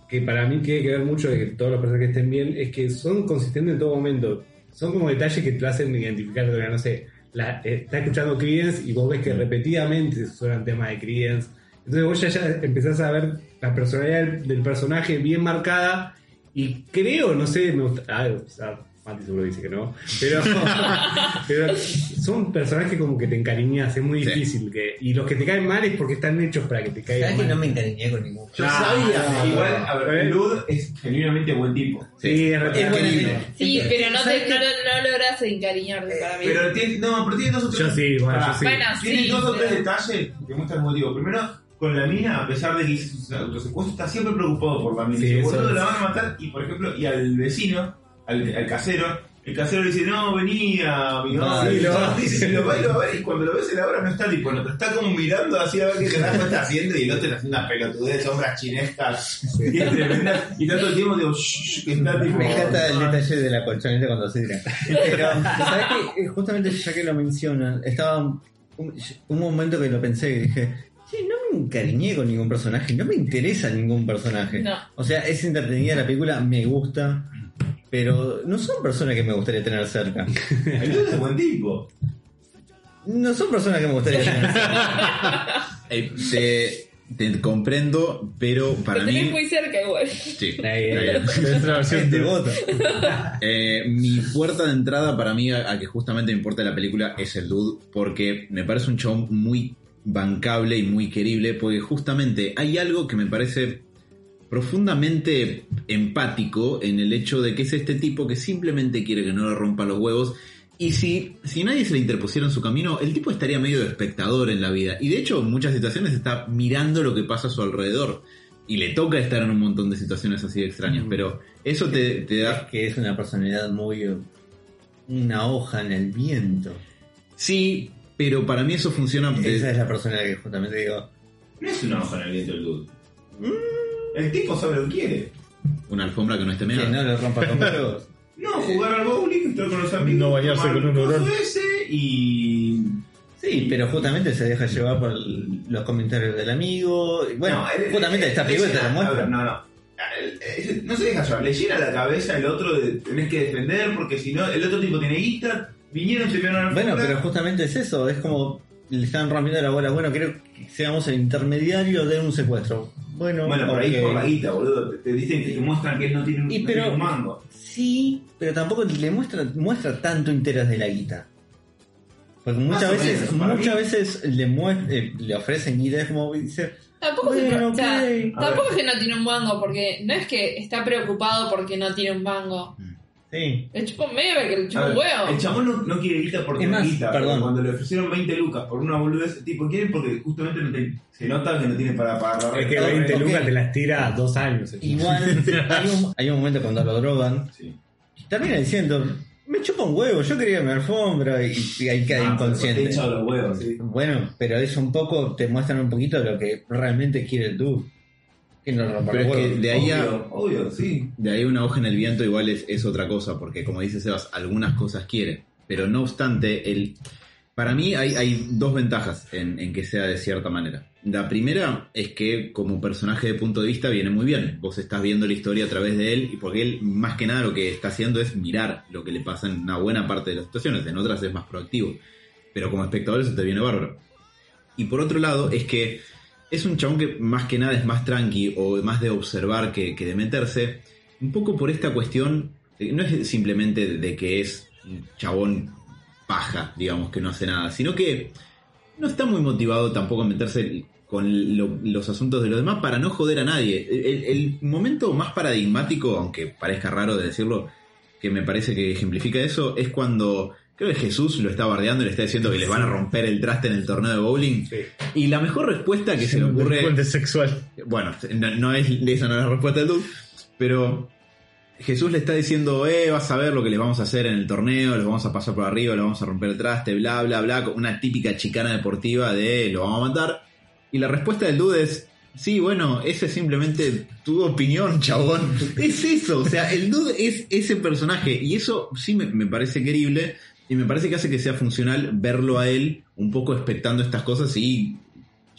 que para mí tiene que ver mucho de que todos los personajes estén bien, es que son consistentes en todo momento. Son como detalles que te hacen identificar, no sé, la, eh, está escuchando Creedence y vos ves que repetidamente suenan temas de Creedence. Entonces vos ya, ya empezás a ver la personalidad del, del personaje bien marcada y creo, no sé, me gusta... Ah, o sea, Mati seguro dice que no, pero, pero son personajes como que te encariñas, es muy Sí. difícil. Que, y los que te caen mal es porque están hechos para que te caigan ¿Sabes que mal. no me encariñé con ningún Yo Ah, sabía, no, igual, no. a ver, Lud es genuinamente buen tipo. Sí, es Es lindo. idea. Sí, pero no, ¿Sabes te, qué? no, no logras encariñarte para mí. Pero tiene, no, pero tiene dos o tres. Yo sí, bueno, yo sí. Bueno, Tiene sí, dos o tres pero- detalles que muestran como digo. Primero, con la mina, a pesar de que hizo sus autosecuestros, está siempre preocupado por la mina. Sí, Dice, eso boludo, es. la van a matar. Y por ejemplo, y al vecino, al, al casero, el casero le dice, no, venía, mi Ah, madre. sí, lo va. dice, y lo va y lo va a ver. Y cuando lo ves en la obra no está tipo, no, pero está como mirando así a ver qué carajo está haciendo. Y el otro está haciendo una pelotudez, sombras chinescas. Y es tremenda. Y todo el tiempo, digo, shh, que está tipo. Me encanta el detalle de la colchoneta cuando se tira. Pero, ¿sabes qué? Justamente ya que lo mencionan, estaba un, un momento que lo pensé y dije, che, no me encariñé con ningún personaje, no me interesa ningún personaje. No. O sea, es entretenida la película, me gusta, pero no son personas que me gustaría tener cerca. El Lud es buen tipo. No son personas que me gustaría tener cerca. Eh, te, te comprendo, pero para Lo tenés mí. muy cerca igual. Sí, está bien. Es la versión Este de- voto. Eh, mi puerta de entrada para mí a, a que justamente me importa la película es el dude, porque me parece un chabón muy bancable y muy querible, porque justamente hay algo que me parece profundamente empático en el hecho de que es este tipo que simplemente quiere que no le rompa los huevos. Y si, si nadie se le interpusiera en su camino, el tipo estaría medio de espectador en la vida. Y de hecho, en muchas situaciones está mirando lo que pasa a su alrededor. Y le toca estar en un montón de situaciones así de extrañas. Pero eso te, te da Es que es una personalidad muy... una hoja en el viento. Sí, pero para mí eso funciona. de- Esa es la personalidad que justamente digo, No es una hoja en el viento el Lud. El tipo sabe lo que quiere. Una alfombra que no esté que meada. no le rompa los huevos. No, jugar al bowling, estar con los amigos. No bañarse con un hurón. ese y. Sí, pero justamente se deja llevar por los comentarios del amigo. Bueno, No, el- justamente esta el- película te a lo ver, muestra. No, no. no se deja llevar, le llena la cabeza el otro de tenés que defender porque si no, el otro tipo tiene guita, vinieron, se vieron a la Bueno, pero justamente es eso, es como le están rompiendo la bola. Bueno, creo que seamos el intermediario de un secuestro. Bueno, Bueno, por ahí por la guita, boludo. Te, te dicen que te muestran que él no tiene, un- Y no pero- tiene un mango. Sí, pero tampoco le muestra, muestra tanto interés de la guita. Porque muchas Más o veces, menos, muchas mí. veces le, eh, le ofrecen guita, es como dice, Tampoco, es que- o sea, tampoco es que no tiene un mango, porque no es que está preocupado porque no tiene un mango. Sí. El chupo medio que le A chupa un huevo. el chabón no, no quiere guita porque Es no más, guita. perdón. Cuando le ofrecieron 20 lucas por una boludez, el tipo quiere porque justamente no te- se nota que no tiene para pagar la Es que renta. 20 ok. lucas te las tira dos años. el. Igual hay un, hay un momento cuando lo drogan, Sí. termina diciendo, me chupa un huevo, yo quería mi alfombra y, y ahí queda Ah, inconsciente. te echa los huevos, sí. Bueno, pero es un poco, te muestran un poquito de lo que realmente quiere el tú. No Pero es que de ahí a, Obvio, obvio, sí. De ahí una hoja en el viento igual es, es otra cosa, porque como dice Sebas, algunas cosas quiere. Pero no obstante, el, para mí hay, hay dos ventajas en, en que sea de cierta manera. La primera es que como personaje de punto de vista viene muy bien. Vos estás viendo la historia a través de él y porque él más que nada lo que está haciendo es mirar lo que le pasa en una buena parte de las situaciones, en otras es más proactivo. Pero como espectador eso te viene bárbaro. Y por otro lado es que es un chabón que más que nada es más tranqui o más de observar que, que de meterse. Un poco por esta cuestión, eh, no es simplemente de, que es un chabón paja, digamos, que no hace nada, sino que no está muy motivado tampoco a meterse con lo- los asuntos de los demás para no joder a nadie. El, el momento más paradigmático, aunque parezca raro de decirlo, que me parece que ejemplifica eso, es cuando creo que Jesús lo está bardeando y le está diciendo que les van a romper el traste en el torneo de bowling. Sí. Y la mejor respuesta que se le ocurre. Sexual. Bueno, no, no es, esa no es la respuesta del dude, pero Jesús le está diciendo, eh, vas a ver lo que les vamos a hacer en el torneo, los vamos a pasar por arriba, los vamos a romper el traste, bla, bla, bla, con una típica chicana deportiva de lo vamos a matar. Y la respuesta del dude es, sí, bueno, esa es simplemente tu opinión, chabón. Es eso, o sea, el dude es ese personaje y eso sí me, me parece querible y me parece que hace que sea funcional verlo a él un poco expectando estas cosas y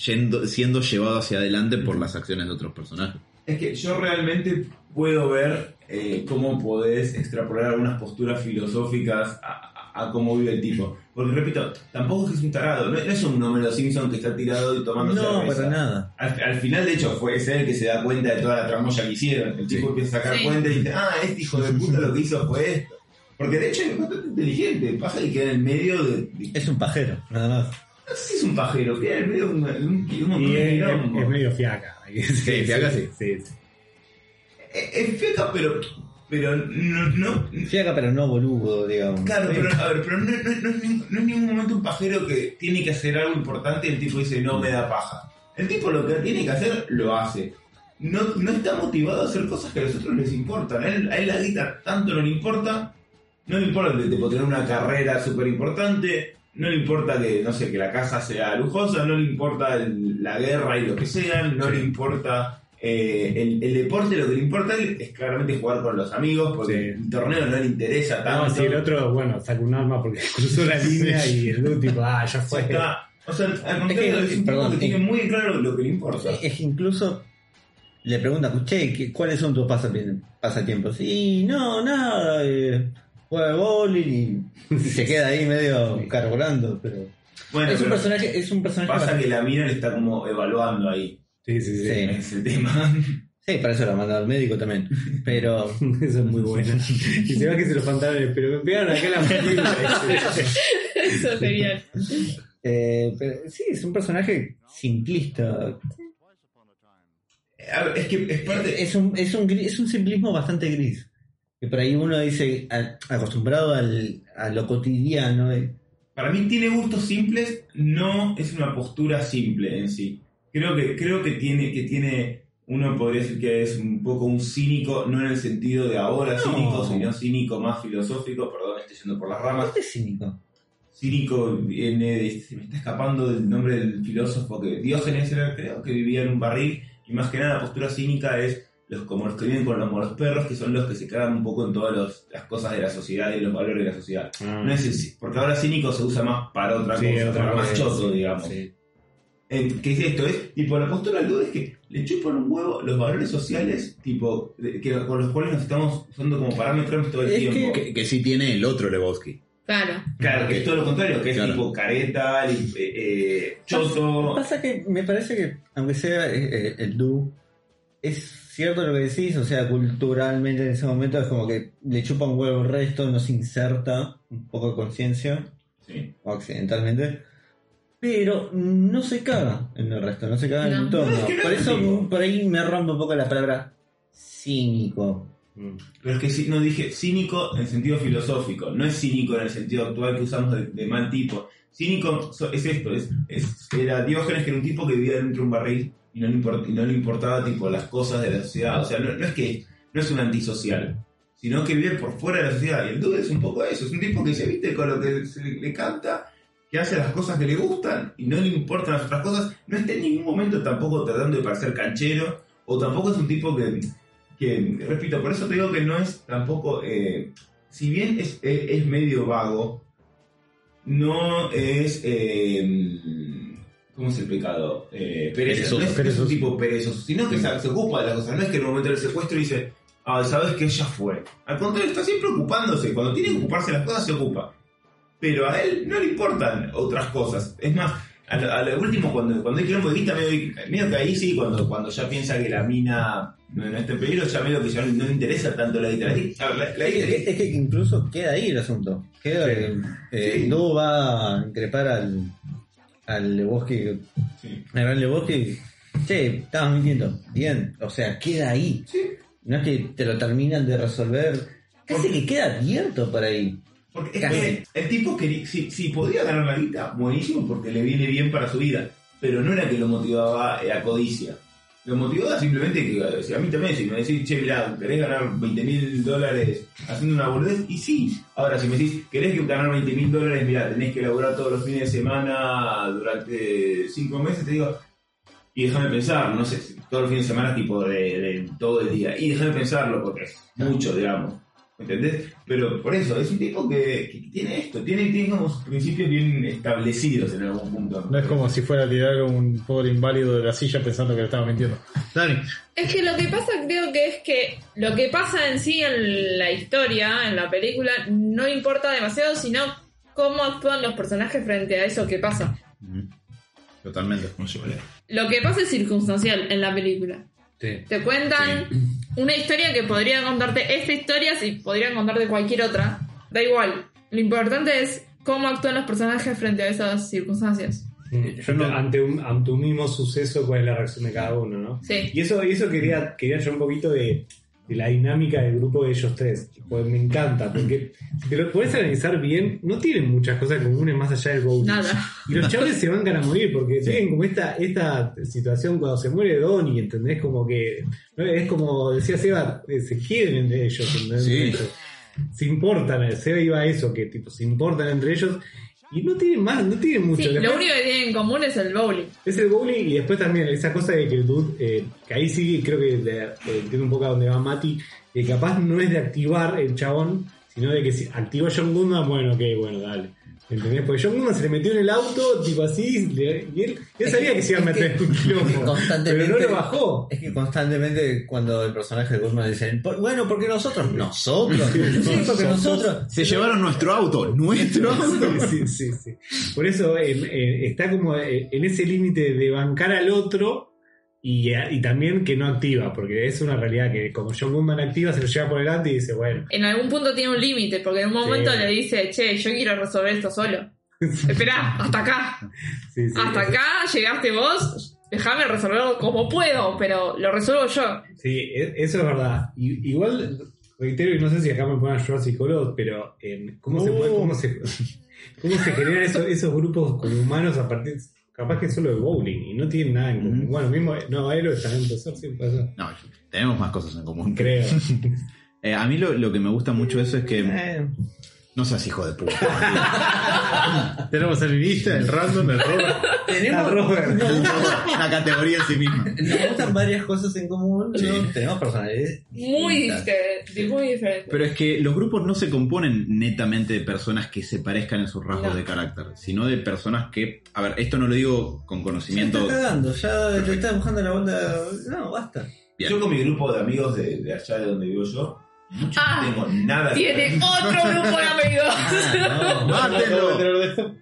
yendo, siendo llevado hacia adelante por las acciones de otros personajes. Es que yo realmente puedo ver eh, cómo podés extrapolar algunas posturas filosóficas a, a- a cómo vive el tipo. Porque repito, tampoco es que es un tarado, no, no es un Homero Simpson que está tirado y tomando No, cerveza. para nada. Al, al final, de hecho, fue ese el que se da cuenta de toda la tramoya que hicieron. El tipo empieza a sacar Sí. cuenta y dice, ah, este hijo de puta lo que hizo fue esto. Porque de hecho es bastante inteligente, pasa y queda en el medio de... Es un pajero, nada más. no sé si es un pajero, queda en el medio de un, de un, un montón Y de es, quilombo. es- es medio fiaca. Sí, fiaca sí. sí, sí. Es- es feca, pero, pero no, no, Fiaca, pero no boludo, digamos. Claro, pero, a ver, pero no, no- no es ningún momento un pajero que tiene que hacer algo importante y el tipo dice no me da paja. El tipo lo que tiene que hacer, lo hace. No, no está motivado a hacer cosas que a los otros les importan. A él, a él la guita tanto no le importa. No le importa tipo, tener una carrera súper importante. No le importa que, no sé, que la casa sea lujosa. No le importa el- la guerra y lo que sean. No le importa eh, el, el deporte. Lo que le importa es claramente jugar con los amigos. Porque Sí. el torneo no le interesa tanto. No, si el otro, bueno, saca un arma porque cruzó la línea y el dude tipo, ah, ya fue. está. O sea, al contrario, que, es, un perdón, que tiene muy claro lo que le importa. Es incluso le pregunta, che, ¿qué- ¿cuáles son tus pasatiempos? Y no, nada, eh, juega al bowling y, se queda ahí medio carburando, pero... Bueno, es un pero personaje, es un personaje pasa bastante- que la mina le está como evaluando ahí. Sí, sí, sí. Sí. Ese tema. Sí, para eso lo ha mandado al médico también. Pero Eso es muy bueno. Y se ve que se los pantalones, pero me pegaron acá la mandíbula. Eso es genial. Eh, pero sí, es un personaje simplista. A ver, es que es parte. Es un, es un, gris- es un simplismo bastante gris. Que por ahí uno dice, a- acostumbrado al, a lo cotidiano. eh, Para mí tiene gustos simples, no es una postura simple en sí. Creo que, creo que tiene, que tiene, uno podría decir que es un poco un cínico, no en el sentido de ahora No. cínico, sino cínico más filosófico, perdón, estoy yendo por las ramas. Bastante cínico. Cínico viene se me está escapando del nombre del filósofo que Diógenes era, creo, que vivía en un barril, y más que nada la postura cínica es los como los que viven con los, perros, que son los que se cagan un poco en todas los- las cosas de la sociedad y los valores de la sociedad. No es el- porque ahora cínico se usa más para otra Sí, cosa, otra para más choto, sí, digamos. sí. Eh, ¿Qué es esto? Es, tipo, la postura del dude es que le chupan un huevo los valores sociales, tipo, de- que, con los cuales nos estamos usando como parámetros todo el Es tiempo. Que, que sí tiene el otro Lebowski. Claro. Claro, que es todo lo contrario, que es Claro. tipo careta, eh, eh, choto. Pasa que me parece que, aunque sea eh, eh, el du, es cierto lo que decís, o sea, culturalmente en ese momento es como que le chupa un huevo el resto, no se inserta un poco de conciencia, Sí. o accidentalmente, pero no se caga en el resto, no se caga en el No. entorno. No, es que no por es eso por ahí me rompe un poco la palabra cínico. Mm. Pero es que sí, no dije cínico en sentido filosófico, no es cínico en el sentido actual que usamos de, de mal tipo. Cínico es esto, es, es- era Diógenes que era un tipo que vivía dentro de un barril y no le, import- no le importaba tipo las cosas de la sociedad. O sea, no, es que no es un antisocial, sino que vive por fuera de la sociedad. Y el dude es un poco eso, es un tipo que se viste con lo que le, canta, que hace las cosas que le gustan y no le importan las otras cosas. No está en ningún momento tampoco tratando de parecer canchero, o tampoco es un tipo que que, repito, por eso te digo que no es tampoco, eh, si bien es, es, es medio vago, no es, eh, ¿cómo es el pecado? Eh, perezoso, Perezoso, no es, no es perezoso. un tipo perezoso, sino que se, se ocupa de las cosas, no es que en el momento del secuestro dice, ah, sabes que ya fue. Al contrario, está siempre ocupándose, cuando tiene que ocuparse las cosas se ocupa. Pero a él no le importan otras cosas. Es más, a lo, a lo último, cuando, cuando hay quilombo de guita, medio, medio que ahí sí, cuando, cuando ya piensa que la mina no, no está en peligro, ya medio que ya no, no le interesa tanto la guita. La, Es que, es que incluso queda ahí el asunto. Queda que eh, Sí. Du va a increpar al, al Lebowski, Sí. al gran Lebowski. Che, estabas mintiendo. Bien, o sea, queda ahí. Sí. No es que te lo terminan de resolver. Casi que queda abierto para ahí. Porque es que el tipo quería, si, si podía ganar la guita, buenísimo, porque le viene bien para su vida. Pero no era que lo motivaba a codicia. Lo motivaba simplemente que, si a mí también, si me decís, che, mirá, ¿querés ganar 20 mil dólares haciendo una boludez? Y sí. Ahora, si me decís, ¿querés ganar 20 mil dólares? Mirá, tenés que laburar todos los fines de semana durante 5 meses, te digo, y déjame pensar, no sé, todos los fines de semana tipo de, de todo el día. Y déjame pensarlo, porque es mucho, digamos. ¿Me entendés? Pero por eso, es un tipo que, que tiene esto, tiene, tiene como sus principios bien establecidos en algún punto. No es como si fuera a tirar un pobre inválido de la silla pensando que le estaba mintiendo. Dani. Es que lo que pasa creo que es que lo que pasa en sí en la historia, en la película, no importa demasiado, sino cómo actúan los personajes frente a eso que pasa. Totalmente. Lo que pasa es circunstancial en la película. Sí. Te cuentan una historia que podría contarte esta historia si podrían contarte cualquier otra. Da igual. Lo importante es cómo actúan los personajes frente a esas circunstancias. Yo no- ante, un, ante un mismo suceso, cuál es la reacción de cada uno, ¿no? Sí. Y eso, eso quería, quería yo un poquito de, de la dinámica del grupo de ellos tres. Pues me encanta, porque si te lo puedes analizar bien, no tienen muchas cosas comunes más allá del bowling. Nada. Y los chavales se bancan a morir porque tienen como esta, esta situación cuando se muere Donnie, ¿entendés? Como que, ¿no? es como decía Seba, eh, se quieren entre ellos, ¿entendés? Sí. Se importan, eh, Seba iba a eso, que tipo, se importan entre ellos y no tienen más, no tienen mucho. Sí, Después- lo único que tienen en común es el bowling. es el bowling y después también esa cosa de que el dude, eh, que ahí sí creo que de- eh, entiendo un poco a dónde va Mati, que capaz no es de activar el chabón, sino de que si activó John Goodman, bueno, ok, bueno, dale. ¿Entendés? Porque John Goodman se le metió en el auto, tipo así, le- y él, él sabía que se iba a meter en un quilombo, pero no lo bajó. Es que constantemente cuando el personaje de Goodman dice, "Por- bueno, porque nosotros, nosotros, sí, porque nosotros. Se llevaron nuestro auto, nuestro auto. Sí, sí, sí, sí. Por eso eh, eh, está como eh, en ese límite de bancar al otro y, eh, y también que no activa, porque es una realidad que como John Goodman activa, se lo lleva por delante y dice, bueno, En algún punto tiene un límite, porque en un momento Sí. le dice, che, yo quiero resolver esto solo. Esperá, hasta acá. sí, sí, Hasta acá llegaste vos, déjame resolverlo como puedo, pero lo resuelvo yo. Sí, e- eso es verdad. Y- igual, reitero, y no sé si acá me pueden ayudar psicólogos, pero eh, ¿cómo, se puede, cómo, se, cómo se generan esos, esos grupos como humanos a partir, capaz que solo de bowling, y no tienen nada en común. Bueno, mismo, no, Aero también puede ser, sí, puede ser. No, tenemos más cosas en común. Creo. Eh, a mí lo, lo que me gusta mucho de eso es que Eh, No seas hijo de puta. Tenemos el lista, el random, el Robert. Tenemos, Una categoría en sí misma. nos gustan varias cosas en común, Sí. ¿no? tenemos personalidades Muy distintas. diferente, muy diferente. Pero es que los grupos no se componen netamente de personas que se parezcan en sus rasgos No. de carácter, sino de personas que, a ver, esto no lo digo con Ya conocimiento. está cagando, ya te estás buscando la vuelta. No, basta. Bien. Yo con mi grupo de amigos de, de allá de donde vivo yo, muchos Ah, no tengo nada que Tiene otro grupo de amigos. Ah, no. ¡Mátenlo!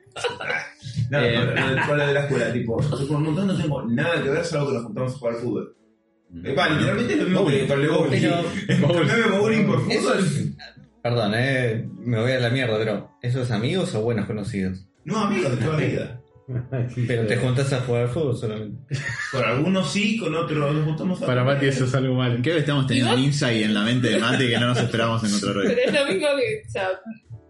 Nada, Eh, con, con- con lo de la escuela, tipo, yo con un montón no tengo nada que ver, salvo que nos juntamos a jugar al fútbol. Eh, va, literalmente es lo mismo que con el bowling. Cambiame bowling por fútbol. es- Perdón, eh, me voy a la mierda, pero ¿esos amigos o buenos conocidos? No, amigos de toda la vida. Pero te juntas a jugar al fútbol solamente. Con algunos sí, con otros nos juntamos a Para Mati eso es algo malo. Creo que estamos teniendo ¿Y un insight en la mente de Mate que no nos esperábamos en otro rollo. Pero es lo mismo que, o sea,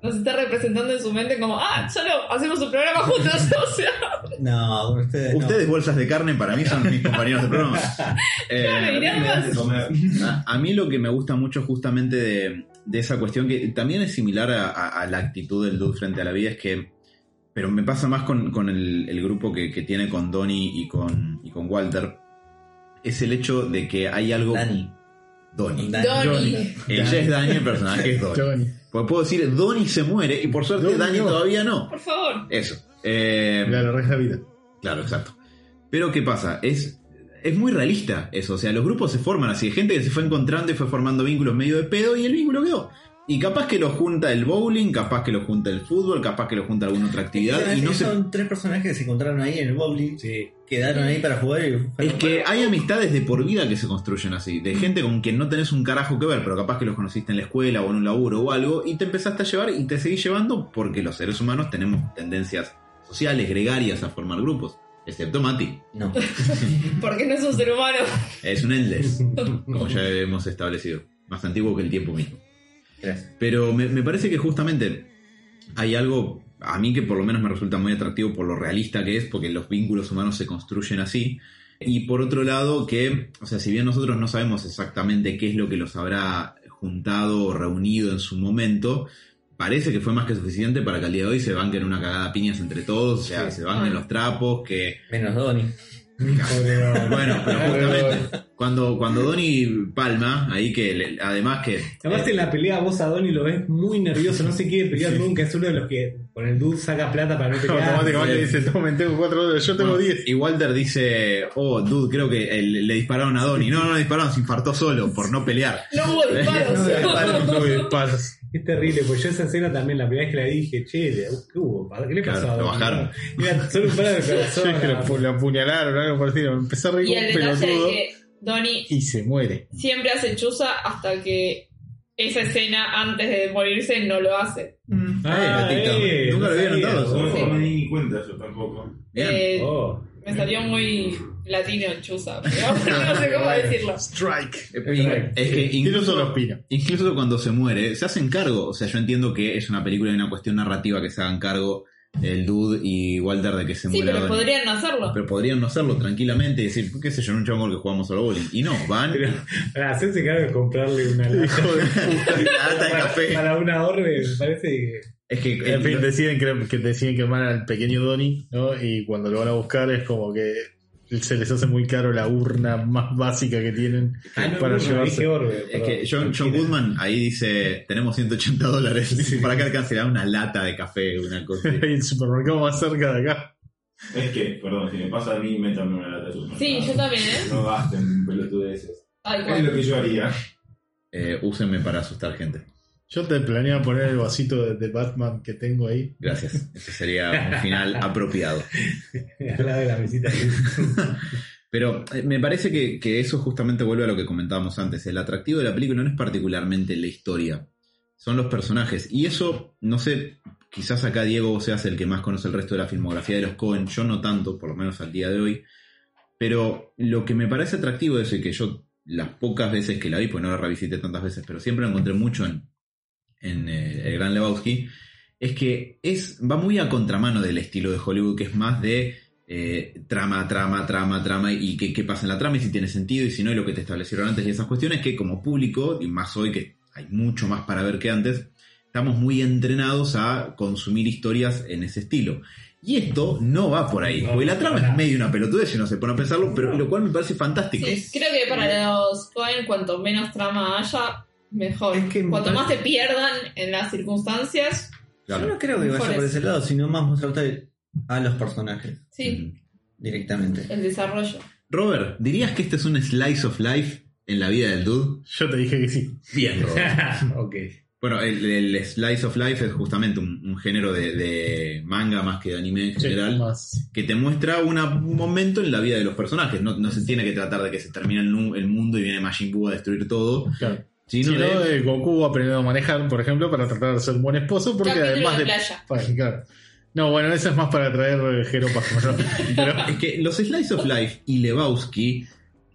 nos está representando en su mente como, ah, solo hacemos un programa juntos, o sea, No, con ustedes. no. Ustedes, bolsas de carne, para mí son mis compañeros de programa. Eh, Me a, a mí lo que me gusta mucho justamente de, de esa cuestión, que también es similar a, a- a la actitud del dude frente a la vida, es que, pero me pasa más con, con el, el grupo que, que tiene con Donnie y con, y con Walter, es el hecho de que hay algo... Dani. Donnie. Dani. Donnie. Ella es Dani, el personaje es Donnie. Porque puedo decir, Donnie se muere y por suerte Donnie Dani no. todavía no. Por favor. Eso. Eh, la vida. Claro, exacto. Pero ¿qué pasa? Es, es muy realista eso. O sea, los grupos se forman así. Gente que se fue encontrando y fue formando vínculos medio de pedo y el vínculo quedó. Y capaz que lo junta el bowling, capaz que lo junta el fútbol, capaz que lo junta alguna otra actividad. Y no se... Son tres personajes que se encontraron ahí en el bowling. Sí. Quedaron ahí para jugar y Es que hay amistades de por vida que se construyen así, de gente con quien no tenés un carajo que ver, pero capaz que los conociste en la escuela o en un laburo o algo, y te empezaste a llevar y te seguís llevando porque los seres humanos tenemos tendencias sociales, gregarias a formar grupos, excepto Mati. No. Porque no es un ser humano. Es un endless, como ya hemos establecido, más antiguo que el tiempo mismo. Gracias. Pero me, me parece que justamente hay algo, a mí que por lo menos me resulta muy atractivo por lo realista que es, porque los vínculos humanos se construyen así. Y por otro lado, que, o sea, si bien nosotros no sabemos exactamente qué es lo que los habrá juntado o reunido en su momento, parece que fue más que suficiente para que al día de hoy se banquen una cagada a piñas entre todos, o sea, Sí. se banquen los trapos, que Menos Donnie. bueno, pero justamente cuando, cuando Donny palma, ahí que le- además que Además en la pelea vos a Donnie lo ves muy nervioso, no se quiere pelear nunca, es uno de los que con el dude saca plata para no pelear. Automáticamente dice, tomen, tengo cuatro dólares, yo tengo Bueno, diez. Y Walter dice, oh, dude, creo que el- le dispararon a Donnie. No, no le dispararon, se infartó solo por no pelear. No hubo disparos. No me disparos. Es terrible, pues yo esa escena también, la primera vez que la dije, che, ¿qué hubo? ¿Qué le pasó Claro, a lo Donnie? bajaron. Mira, solo un par de Yo es que lo, lo apuñalaron, algo parecido. Empecé a reír Y un pelotudo Donnie y se muere. siempre hace chuza hasta que esa escena antes de morirse no lo hace. Ah, gatito. eh, Nunca lo había notado, ¿no? No me di ni cuenta yo tampoco. Bien. Eh, Oh. Me salió muy latino chuza, pero no sé cómo decirlo. Strike. Es que incluso cuando se muere, se hacen cargo. O sea, yo entiendo que es una película y una cuestión narrativa que se hagan cargo el dude y Walter de que se Sí, muera pero podrían no hacerlo. Pero podrían no hacerlo tranquilamente y decir, qué sé yo, en un chongo que jugamos solo bowling. Y no, van Pero para hacerse cargo de comprarle una lata, de lata café. para una orbe, me parece que. Es que En fin, deciden que, que deciden quemar al pequeño Donnie, ¿no? Y cuando lo van a buscar es como que se les hace muy caro la urna más básica que tienen Ah, no, para no, llevarse. dije orbe. Es perdón. que John, John Goodman ahí dice, tenemos 180 dólares. Para acá alcanzará una lata de café, una cosa. el supermercado más cerca de acá. Es que, perdón, si me pasa a mí, métame una lata de supermercado. Sí, yo también, ¿eh? No gasten pelotudeces. Tal Es lo que yo haría. Eh, úsenme para asustar gente. Yo te planeaba poner el vasito de, de Batman que tengo ahí. Gracias. Ese sería un final apropiado. Al lado de la mesita. Pero eh, me parece que, que eso justamente vuelve a lo que comentábamos antes. El atractivo de la película no es particularmente la historia, son los personajes. Y eso, no sé, quizás acá Diego seas el que más conoce el resto de la filmografía de los Cohen, yo no tanto, por lo menos al día de hoy. Pero lo que me parece atractivo eso y que yo las pocas veces que la vi, pues no la revisité tantas veces, pero siempre la encontré mucho en, en eh, El Gran Lebowski, es que es, va muy a contramano del estilo de Hollywood, que es más de eh, trama, trama, trama, trama, y qué, qué pasa en la trama, y si tiene sentido, y si no, y lo que te establecieron antes, y esas cuestiones que como público, y más hoy que hay mucho más para ver que antes, estamos muy entrenados a consumir historias en ese estilo. Y esto no va por ahí. Porque la trama es medio una pelotudez si no se pone a pensarlo, pero lo cual me parece fantástico. Sí, creo que para los Cohen, cuanto menos trama haya, mejor. Es que me cuanto más te pierdan en las circunstancias, Claro. Yo no creo que vaya por ese lado, sino más mostrarte a los personajes sí, directamente. el desarrollo. Robert, ¿dirías que este es un slice of life en la vida del dude? Yo te dije que sí. Bien, Robert. ok. Bueno, el, el slice of life es justamente un, un género de, de manga más que de anime en Sí, general, más. que te muestra una- un momento en la vida de los personajes. No, no se tiene que tratar de que se termina el, nu- el mundo y viene Majin Buu a destruir todo, Claro. Sino Si no, de- eh, Goku aprendió a manejar, por ejemplo, para tratar de ser un buen esposo, porque Capítulo además de de. playa. claro. No, bueno, eso es más para traer eh, jeropas. ¿no? Pero, Es que los Slice of Life y Lebowski,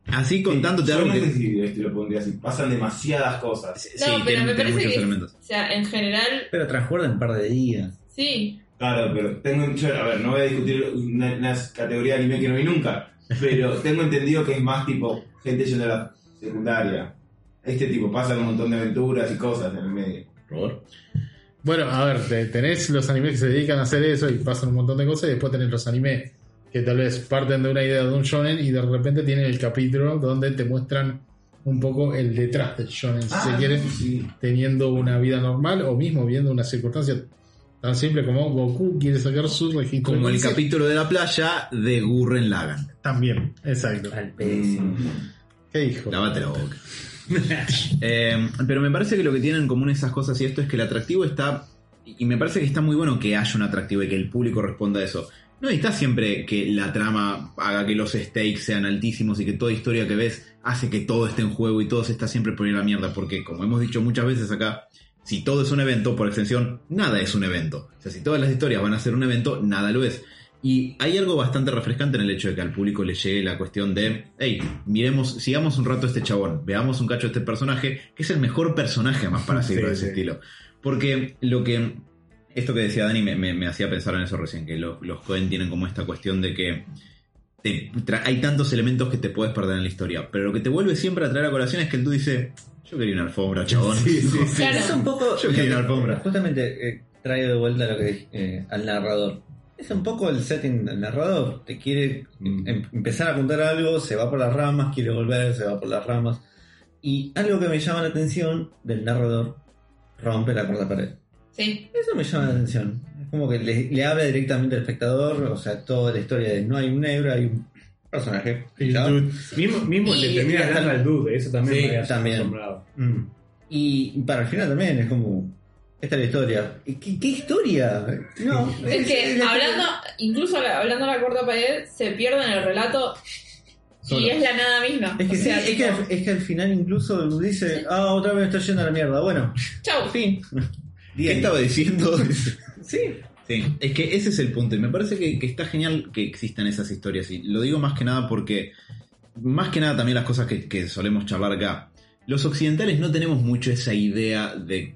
así contándote Yo algo no que... sé si este lo pondría así. Pasan demasiadas cosas. Sí, No, pero tienen, me tienen parece muchos que, elementos. o sea, en general, Pero transcurren un par de días. sí. Claro, pero tengo. yo- a ver, no voy a discutir una, una categoría de anime que no vi nunca. Pero tengo entendido que es más tipo gente yendo a la secundaria. Este tipo pasan un montón de aventuras y cosas en el medio. Robert. bueno, a ver, te- tenés los animes que se dedican a hacer eso y pasan un montón de cosas, y después tenés los animes que tal vez parten de una idea de un shonen y de repente tienen el capítulo donde te muestran un poco el detrás del shonen, si se quiere, sí. teniendo una vida normal o mismo viendo una circunstancia tan simple como Goku quiere sacar su registro. Como el capítulo de la playa de Gurren Lagann. También, exacto. Al peso. ¿Qué dijo? Lávate la boca. Eh, pero me parece que lo que tienen en común esas cosas y esto es que el atractivo está. Y me parece que está muy bueno que haya un atractivo y que el público responda a eso. No está siempre que la trama haga que los stakes sean altísimos y que toda historia que ves hace que todo esté en juego y todo se está siempre a la mierda. Porque, como hemos dicho muchas veces acá, si todo es un evento, por extensión, nada es un evento. O sea, si todas las historias van a ser un evento, nada lo es. Y hay algo bastante refrescante en el hecho de que al público le llegue la cuestión de, hey, miremos, sigamos un rato a este chabón, veamos un cacho de este personaje, que es el mejor personaje más para seguir Sí, de ese sí. estilo. Porque lo que, esto que decía Dani me, me- me hacía pensar en eso recién, que los, los Cohen tienen como esta cuestión de que te hay tantos elementos que te puedes perder en la historia, pero lo que te vuelve siempre a traer a colación es que el tú dice, yo quería una alfombra, chabón. Claro. Es un poco. Yo quería una alfombra. Justamente eh, traigo de vuelta lo que eh, al narrador. Es un poco el setting del narrador. Te quiere Mm. em- empezar a contar algo, se va por las ramas, quiere volver, se va por las ramas. Y algo que me llama la atención del narrador rompe la cuarta pared. Sí, Eso me llama la atención. Es como que le, le habla directamente al espectador, o sea, toda la historia de no hay un negro, hay un personaje. Mismo, mismo Y- le termina dando al dude, eso también Sí, me también. asombrado. Mm. Y para el final también es como. Esta es la historia. ¿Y ¿Qué, qué historia? No, es que la- hablando, incluso la- hablando de la cuarta pared, se pierde en el relato Solo. y es la nada misma. Es que, O sí, sea, es, que, tipo, es que al final incluso dice, ah, otra vez me estoy yendo a la mierda. Bueno, chau. fin. ¿Qué estaba diciendo? Sí. Sí, es que ese es el punto. Y me parece que, que está genial que existan esas historias. Y lo digo más que nada porque, más que nada también las cosas que, que solemos charlar acá. Los occidentales no tenemos mucho esa idea de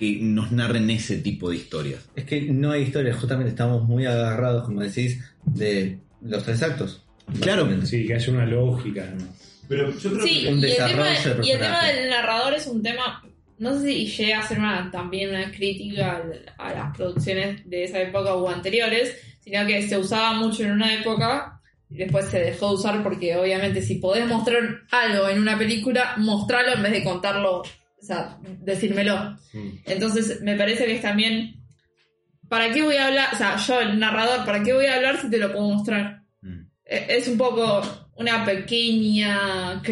que nos narren ese tipo de historias. Es que no hay historia, justamente estamos muy agarrados, como decís, de los tres actos. Claro. Sí, que haya una lógica. ¿no? Pero yo creo Sí, que. Un y el, desarrollo tema, del y el tema del narrador es un tema, no sé si llega a ser una, también una crítica al- a las producciones de esa época o anteriores, sino que se usaba mucho en una época y después se dejó de usar porque obviamente si podés mostrar algo en una película, mostrarlo en vez de contarlo, o sea, decírmelo. Mm. Entonces me parece que es también, ¿para qué voy a hablar? O sea, yo el narrador, ¿para qué voy a hablar si te lo puedo mostrar? Mm. Eh, es un poco una pequeña,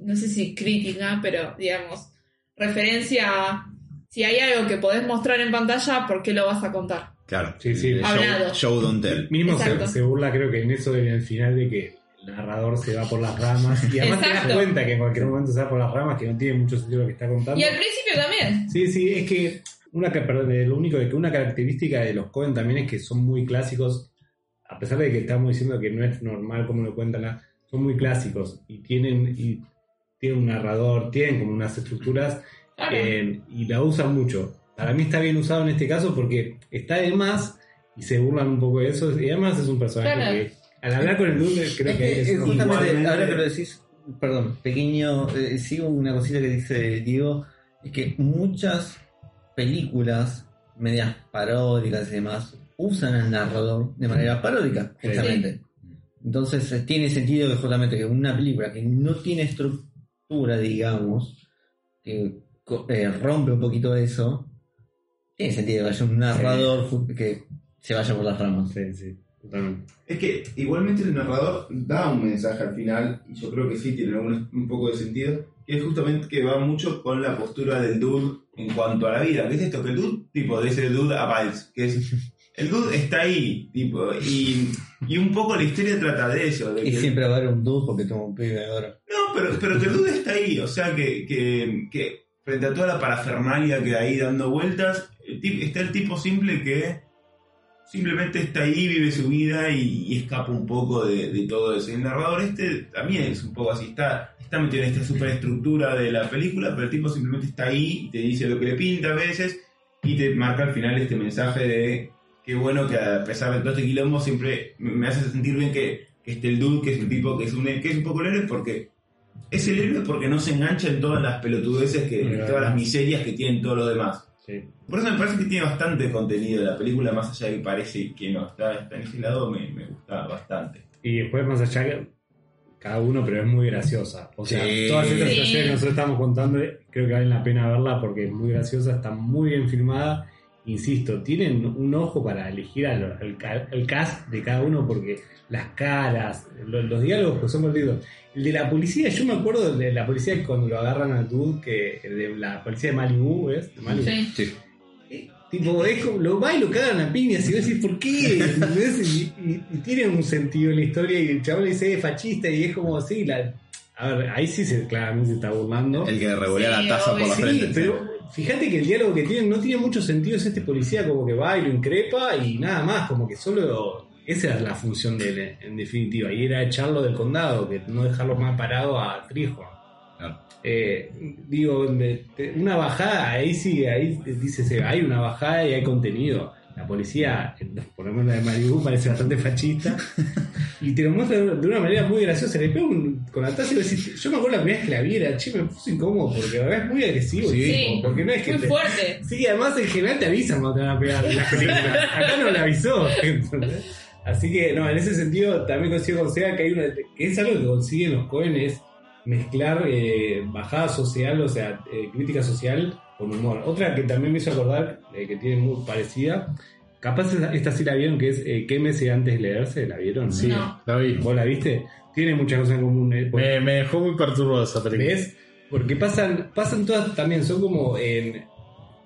no sé si crítica, pero digamos, referencia a si hay algo que podés mostrar en pantalla, ¿por qué lo vas a contar? Claro. Sí, sí. Hablado. Show, show don't tell. Mínimo se, se burla, creo que en eso en el final de que narrador se va por las ramas. Y además te das cuenta que en cualquier momento se va por las ramas, que no tiene mucho sentido lo que está contando. Y al principio también. Sí, sí, es que una lo único de que una característica de los Cohen también es que son muy clásicos, a pesar de que estamos diciendo que no es normal como lo cuentan, son muy clásicos y tienen y tienen un narrador, tienen como unas estructuras Claro. eh, y la usan mucho. Para mí está bien usado en este caso porque está de más y se burlan un poco de eso y además es un personaje Claro. que al hablar con el dude creo Es que es eh, justamente, igualmente- ahora que lo decís, perdón, pequeño, eh, sigo una cosita que dice Diego, es que muchas películas medias paródicas y demás usan al narrador de manera paródica, justamente. Entonces eh, tiene sentido que justamente que una película que no tiene estructura, digamos, que eh, rompe un poquito eso, tiene sentido que haya un narrador que se vaya por las ramas. Sí, sí, totalmente. Es que igualmente el narrador da un mensaje al final, y yo creo que sí tiene algún- un poco de sentido, que es justamente que va mucho con la postura del dude en cuanto a la vida. ¿Qué es esto? Que el dude, tipo, de ese dude a Biles, que es. El dude está ahí, tipo, y, y un poco la historia trata de eso. De Y que- siempre va a haber un dude porque tengo un pibe ahora. No, pero, pero que el dude está ahí, o sea que, que, que frente a toda la parafernalia que hay dando vueltas, el tip- está el tipo simple que simplemente está ahí, vive su vida y, y escapa un poco de, de todo eso. Y el narrador este también es un poco así, está, está metido en esta superestructura de la película, pero el tipo simplemente está ahí y te dice lo que le pinta a veces y te marca al final este mensaje de qué bueno que a pesar de todo este quilombo siempre me hace sentir bien que, que esté el dude, que es un tipo que es un, que es un poco el héroe porque es el héroe porque no se engancha en todas las pelotudeces, que, en todas las miserias que tienen todos los demás. Sí. Por eso me parece que tiene bastante contenido la película, más allá de que parece que no. Está, está en ese lado, me, me gusta bastante. Y después, más allá, cada uno, pero es muy graciosa. O sea, Sí. todas estas Sí. situaciones que nosotros estamos contando, creo que vale la pena verla porque es muy graciosa, está muy bien filmada. Insisto, tienen un ojo para elegir al, al ca- al cast de cada uno porque las caras, lo- los, diálogos que son perdidos. El de la policía, yo me acuerdo de la policía cuando lo agarran al dude, que de la policía de Malibu, ¿ves? De Malibu. Sí. Sí. Eh, Tipo, es como, lo va y lo cagan a piñas y vos decís, ¿por qué? Y, y- y tiene un sentido en la historia y el chaval le dice, es fachista y es como así, la... A ver, ahí sí se, claramente se está burlando. El que revolea Sí, la taza por la obvio. Sí, frente. pero fíjate que el diálogo que tienen no tiene mucho sentido, es este policía como que va y lo increpa y nada más, como que solo... Esa era la función de él, en definitiva, y era echarlo del condado, que no dejarlo más parado a Trijo. Claro. Eh, digo, una bajada, ahí sí, ahí dice, hay una bajada y hay contenido. La policía, por lo menos la de Malibu, parece bastante fascista. y te lo muestra de una manera muy graciosa. Le pega un, con la taza y decís, yo me acuerdo la primera vez que la vi, era, che, me puso incómodo porque la verdad es muy agresivo. Sí. tipo, porque no es que muy te- fuerte. Sí, además en general te avisan cuando te van a pegar en las películas. Acá no le avisó. ¿entendés? Así que, no, en ese sentido también consigo con Sega que hay una. que es algo que consiguen los jóvenes mezclar eh, bajada social, o sea, eh, crítica social con humor. Otra que también me hizo acordar, eh, que tiene muy parecida, capaz esta, esta sí la vieron, que es eh, Quémese antes de leerse, ¿la vieron? Sí, No. la vi. ¿Vos la viste? Tiene muchas cosas en común. eh, porque- Me, me dejó muy perturbado esa película. ¿Ves? Porque pasan, pasan todas también, son como en.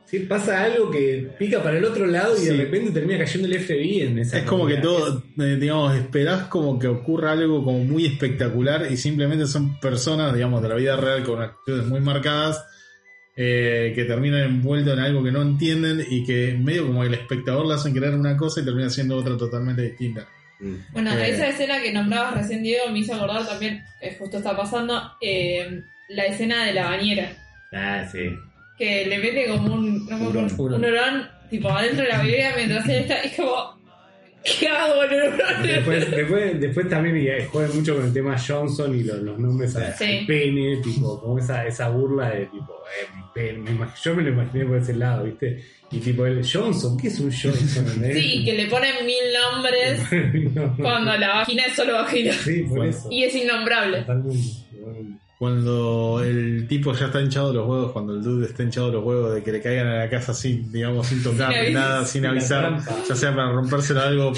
Sí, pasa algo que pica para el otro lado y Sí. de repente termina cayendo el FBI en esa. Es como que todo, eh, digamos, esperás como que ocurra algo como muy espectacular y simplemente son personas, digamos, de la vida real con actitudes muy marcadas eh, que terminan envueltos en algo que no entienden y que medio como el espectador le hacen creer una cosa y termina siendo otra totalmente distinta. Bueno, Eh. esa escena que nombrabas recién, Diego, me hizo acordar también, eh, justo está pasando, eh, la escena de la bañera. Ah, sí. Que le mete como un, no Hurón. un hurón, tipo, adentro de la bañera mientras él está. Es como. Después, después, después también juegan mucho con el tema Johnson y los, los nombres al Sí. pene, tipo, como esa, esa burla de tipo, eh, me yo me lo imaginé por ese lado, ¿viste? Y tipo, el Johnson, ¿qué es un Johnson? ¿entendés? Sí, que le ponen mil nombres No, no. cuando la vagina es solo vagina. Sí, por eso. Y es innombrable. Totalmente, totalmente. Cuando el tipo ya está hinchado los huevos, cuando el dude está hinchado los huevos de que le caigan a la casa sin, digamos, sin tocar, Sin nada, sin avisar, ya sea para rompérselo algo,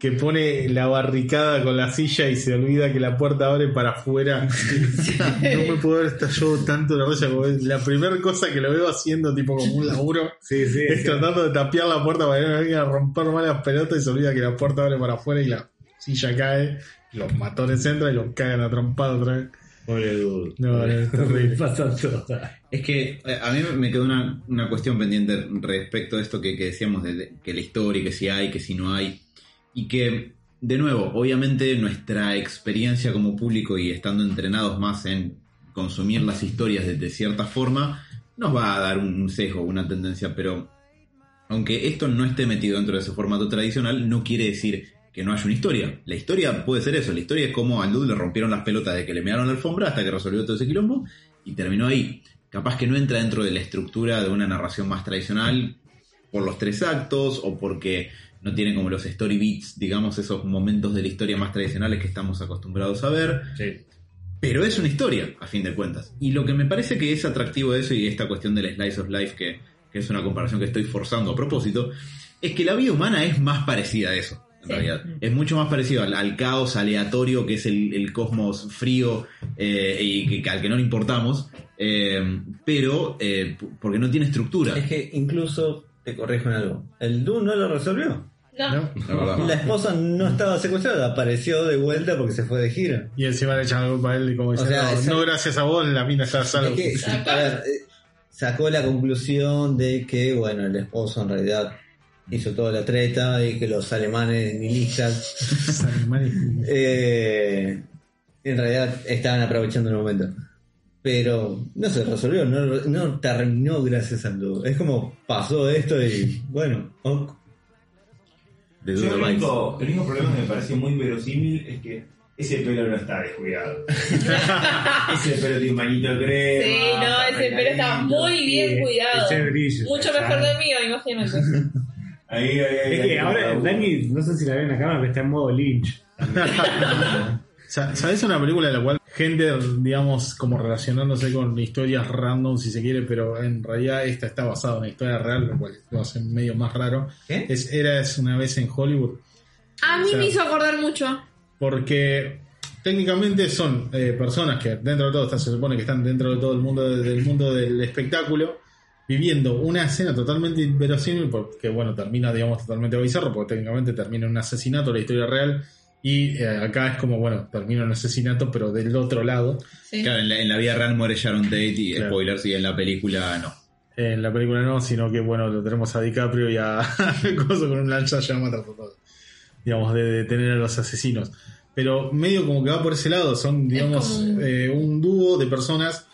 que pone la barricada con la silla y se olvida que la puerta abre para afuera. no me puedo haber estallado tanto la raya como es la primera cosa que lo veo haciendo, tipo como un laburo, Sí, sí. es sí. tratando de tapiar la puerta para que no vengan a romper más las pelotas y se olvida que la puerta abre para afuera y la silla cae, los matones entran y los cagan a trompada otra vez. Pobre dude. No, no, es terrible. Pasa todo. Es que eh, a mí me quedó una, una cuestión pendiente respecto a esto que, que decíamos de, que la historia, que si hay, que si no hay. Y que, de nuevo, obviamente nuestra experiencia como público y estando entrenados más en consumir las historias de, de cierta forma, nos va a dar un sesgo, una tendencia, pero aunque esto no esté metido dentro de ese formato tradicional, no quiere decir que no haya una historia. La historia puede ser eso, la historia es como al dude le rompieron las pelotas de que le mearon la alfombra hasta que resolvió todo ese quilombo y terminó ahí. capaz que no entra dentro de la estructura de una narración más tradicional por los tres actos o porque no tiene como los story beats, digamos, esos momentos de la historia más tradicionales que estamos acostumbrados a ver. Pero es una historia, a fin de cuentas. Y lo que me parece que es atractivo de eso y esta cuestión del slice of life, que, que es una comparación que estoy forzando a propósito, es que la vida humana es más parecida a eso. En Sí. realidad, es mucho más parecido al, al caos aleatorio que es el, el cosmos frío eh, y que, al que no le importamos, eh, pero eh, porque no tiene estructura. Es que incluso te corrijo en algo. El Doom no lo resolvió. No. ¿no? La esposa no estaba secuestrada, apareció de vuelta porque se fue de gira. Y encima le echan la culpa a él y como dice, sea, no, esa- no, gracias a vos la mina está salvo. Es que, a ver, sacó la conclusión de que, bueno, el esposo en realidad hizo toda la treta y que los alemanes nihilistas Esos animales. eh, en realidad estaban aprovechando el momento. Pero no se resolvió, no, no terminó gracias al dúo. Es como pasó esto y bueno, ok. De Yo el único, el único problema que me pareció muy verosímil es que ese pelo no está descuidado. ese pelo tiene un manito de crema. Sí, no, ese pelo está muy bien cuidado. Ese brillo. Mucho mejor del mío, imagínate. Ahí, ahí, ahí, Es que ahora. Dani, no sé si la ven en la cámara, pero está en modo Lynch. Sa- ¿Sabes una película de la cual gente, digamos, como relacionándose con historias random, si se quiere, pero en realidad esta está basada en una historia real, lo cual lo hace medio más raro? ¿Qué? Es Eras una vez en Hollywood. A mí O sea, me hizo acordar mucho. Porque técnicamente son eh, personas que dentro de todo está- se supone que están dentro de todo el mundo de- del mundo del espectáculo viviendo una escena totalmente inverosímil porque bueno termina digamos totalmente bizarro porque técnicamente termina en un asesinato la historia real y eh, acá es como bueno termina un asesinato pero del otro lado Sí. Claro, en la, en la vida real muere Sharon Tate y Claro. spoilers, y en la película no. en la película no sino que bueno lo tenemos a DiCaprio y a Coso con un lancha llama tratando digamos de detener a los asesinos pero medio como que va por ese lado son digamos como eh, un dúo de personas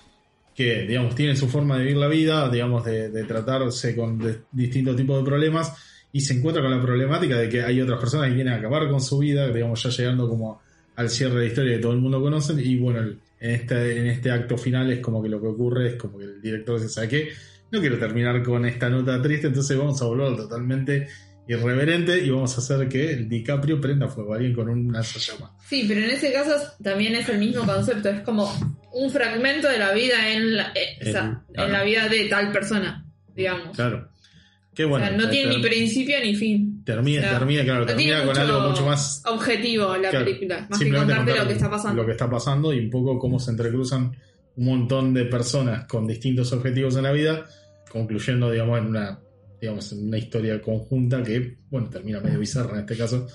que digamos tienen su forma de vivir la vida digamos de, de tratarse con distintos tipos de problemas y se encuentra con la problemática de que hay otras personas que a acabar con su vida digamos ya llegando como al cierre de la historia que todo el mundo conoce y bueno en este en este acto final es como que lo que ocurre es como que el director ¿sabe qué? no quiero terminar con esta nota triste entonces vamos a volverlo totalmente irreverente y vamos a hacer que el DiCaprio prenda fuego a alguien con un llama Sí, pero en ese caso también es el mismo concepto. Es como un fragmento de la vida en la, eh, o sea, en la vida de tal persona, digamos. claro qué o bueno sea, no tiene ni principio ni fin. termina, O sea, termina, claro, no termina con algo mucho más objetivo la Claro, película, más que contarte contar lo que está pasando. Lo que está pasando y un poco cómo se entrecruzan un montón de personas con distintos objetivos en la vida, concluyendo, digamos, en una, digamos, en una historia conjunta que, bueno, termina medio bizarra en este caso.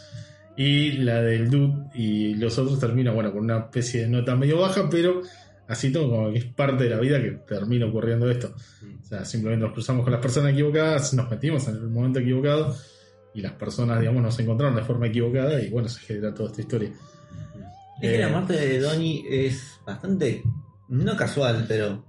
Y la del Dude y los otros termina, bueno, con una especie de nota medio baja, pero así todo como que es parte de la vida que termina ocurriendo esto. O sea, simplemente nos cruzamos con las personas equivocadas, nos metimos en el momento equivocado y las personas, digamos, nos encontraron de forma equivocada y bueno, se genera toda esta historia. Es que Eh, la muerte de Donnie es bastante, no casual, pero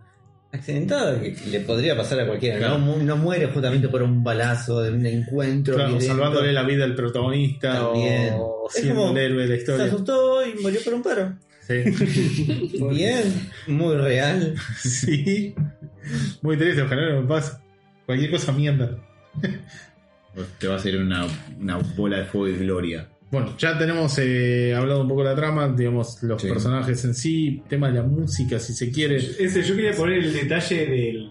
accidentada, que le podría pasar a cualquiera. Claro. No, Mu- no muere justamente por un balazo de un encuentro. Claro, salvándole la vida al protagonista También. o Es siendo como- el héroe de la Se historia. asustó y murió por un paro. Sí. Bien, muy real. sí. Muy triste, ojalá no me pase. Cualquier cosa mierda. Te va a salir una, una bola de fuego y gloria. Bueno, ya tenemos eh, hablado un poco de la trama, digamos, los Sí. personajes en sí, tema de la música, si se quiere. Ese, yo quería poner el detalle del,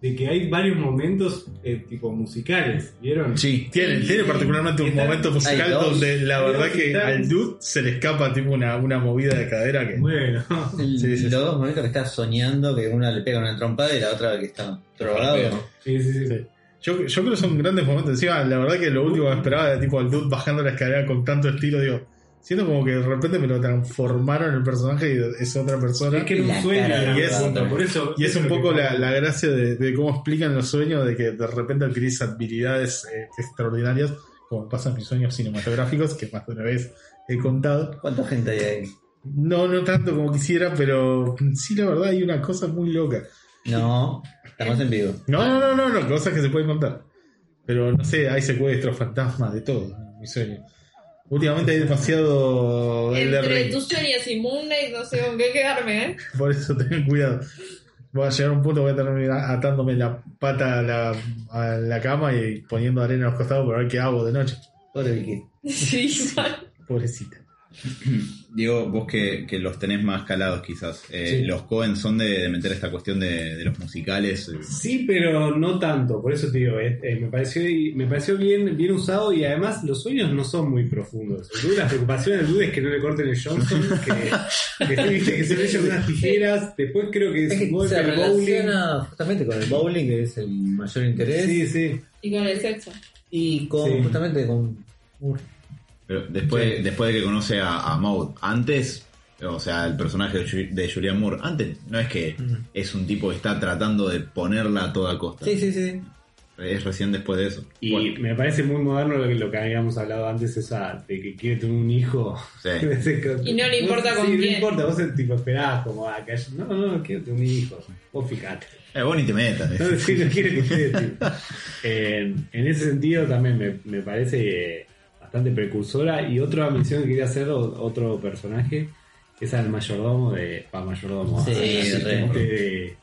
de que hay varios momentos eh, tipo musicales, ¿vieron? Sí, Tiene, tiene particularmente un Está- momento musical donde la verdad que están- al dude se le escapa tipo una, una movida de cadera que... Bueno, El- Sí, sí, sí. los dos momentos que está soñando que una le pega una trompada y la otra que está drogado. sí, sí, sí. Yo, yo creo que son grandes momentos. Encima, la verdad que lo último que esperaba era tipo al dude bajando la escalera con tanto estilo, digo, siento como que de repente me lo transformaron en el personaje y es otra persona. Es que era un sueño, Rafa. punto, por eso. Y es un poco la, la gracia de, de cómo explican los sueños, de que de repente adquirís habilidades eh, extraordinarias, como pasa en mis sueños cinematográficos, que más de una vez he contado. ¿Cuánta gente hay ahí? No, no tanto como quisiera, pero sí, la verdad hay una cosa muy loca. No, estamos en vivo. No, no, no, no, no, cosas que se pueden contar. Pero no sé, hay secuestros, fantasmas, de todo en mi sueño. Últimamente hay demasiado Entre tus sueños y Moon Knight no sé con qué quedarme, ¿eh? por eso ten cuidado. voy a llegar a un punto, voy a terminar atándome la pata a la, a la cama y poniendo arena a los costados para ver qué hago de noche. Pobre Vicky. Sí. Pobrecita. Diego, vos que, que los tenés más calados quizás, eh, Sí. los Cohen son de, de meter esta cuestión de, de los musicales. eh, Sí, pero no tanto, por eso te digo, eh, eh, me pareció, me pareció bien, bien usado y además los sueños no son muy profundos. El Dude, la preocupación del Dude es que no le corten el Johnson, que, que, sí, viste, que se le echen unas tijeras, después creo que Es se que mueve se el bowling. justamente con el bowling, que es el mayor interés, Sí, sí. Y con el sexo. y con Sí. justamente con Pero después, Sí. después de que conoce a, a Maud, antes, o sea, el personaje de, Ju- de Julian Moore, antes no es que es un tipo que está tratando de ponerla a toda costa. Sí, sí, sí. Es recién después de eso. Y Bueno, me parece muy moderno lo que, lo que habíamos hablado antes, esa de que quiere tener un hijo. Sí. Y no le importa Vos- con sí, quién. No importa, vos el tipo esperás como a que haya- No, no, quiero tener un hijo. Vos fijate. eh, vos ni te metas. No, sí, no quiere que. En, en ese sentido también me, me parece eh, bastante precursora. Y otra mención que quería hacer, otro personaje, es al mayordomo de. Pa, mayordomo. Sí, de,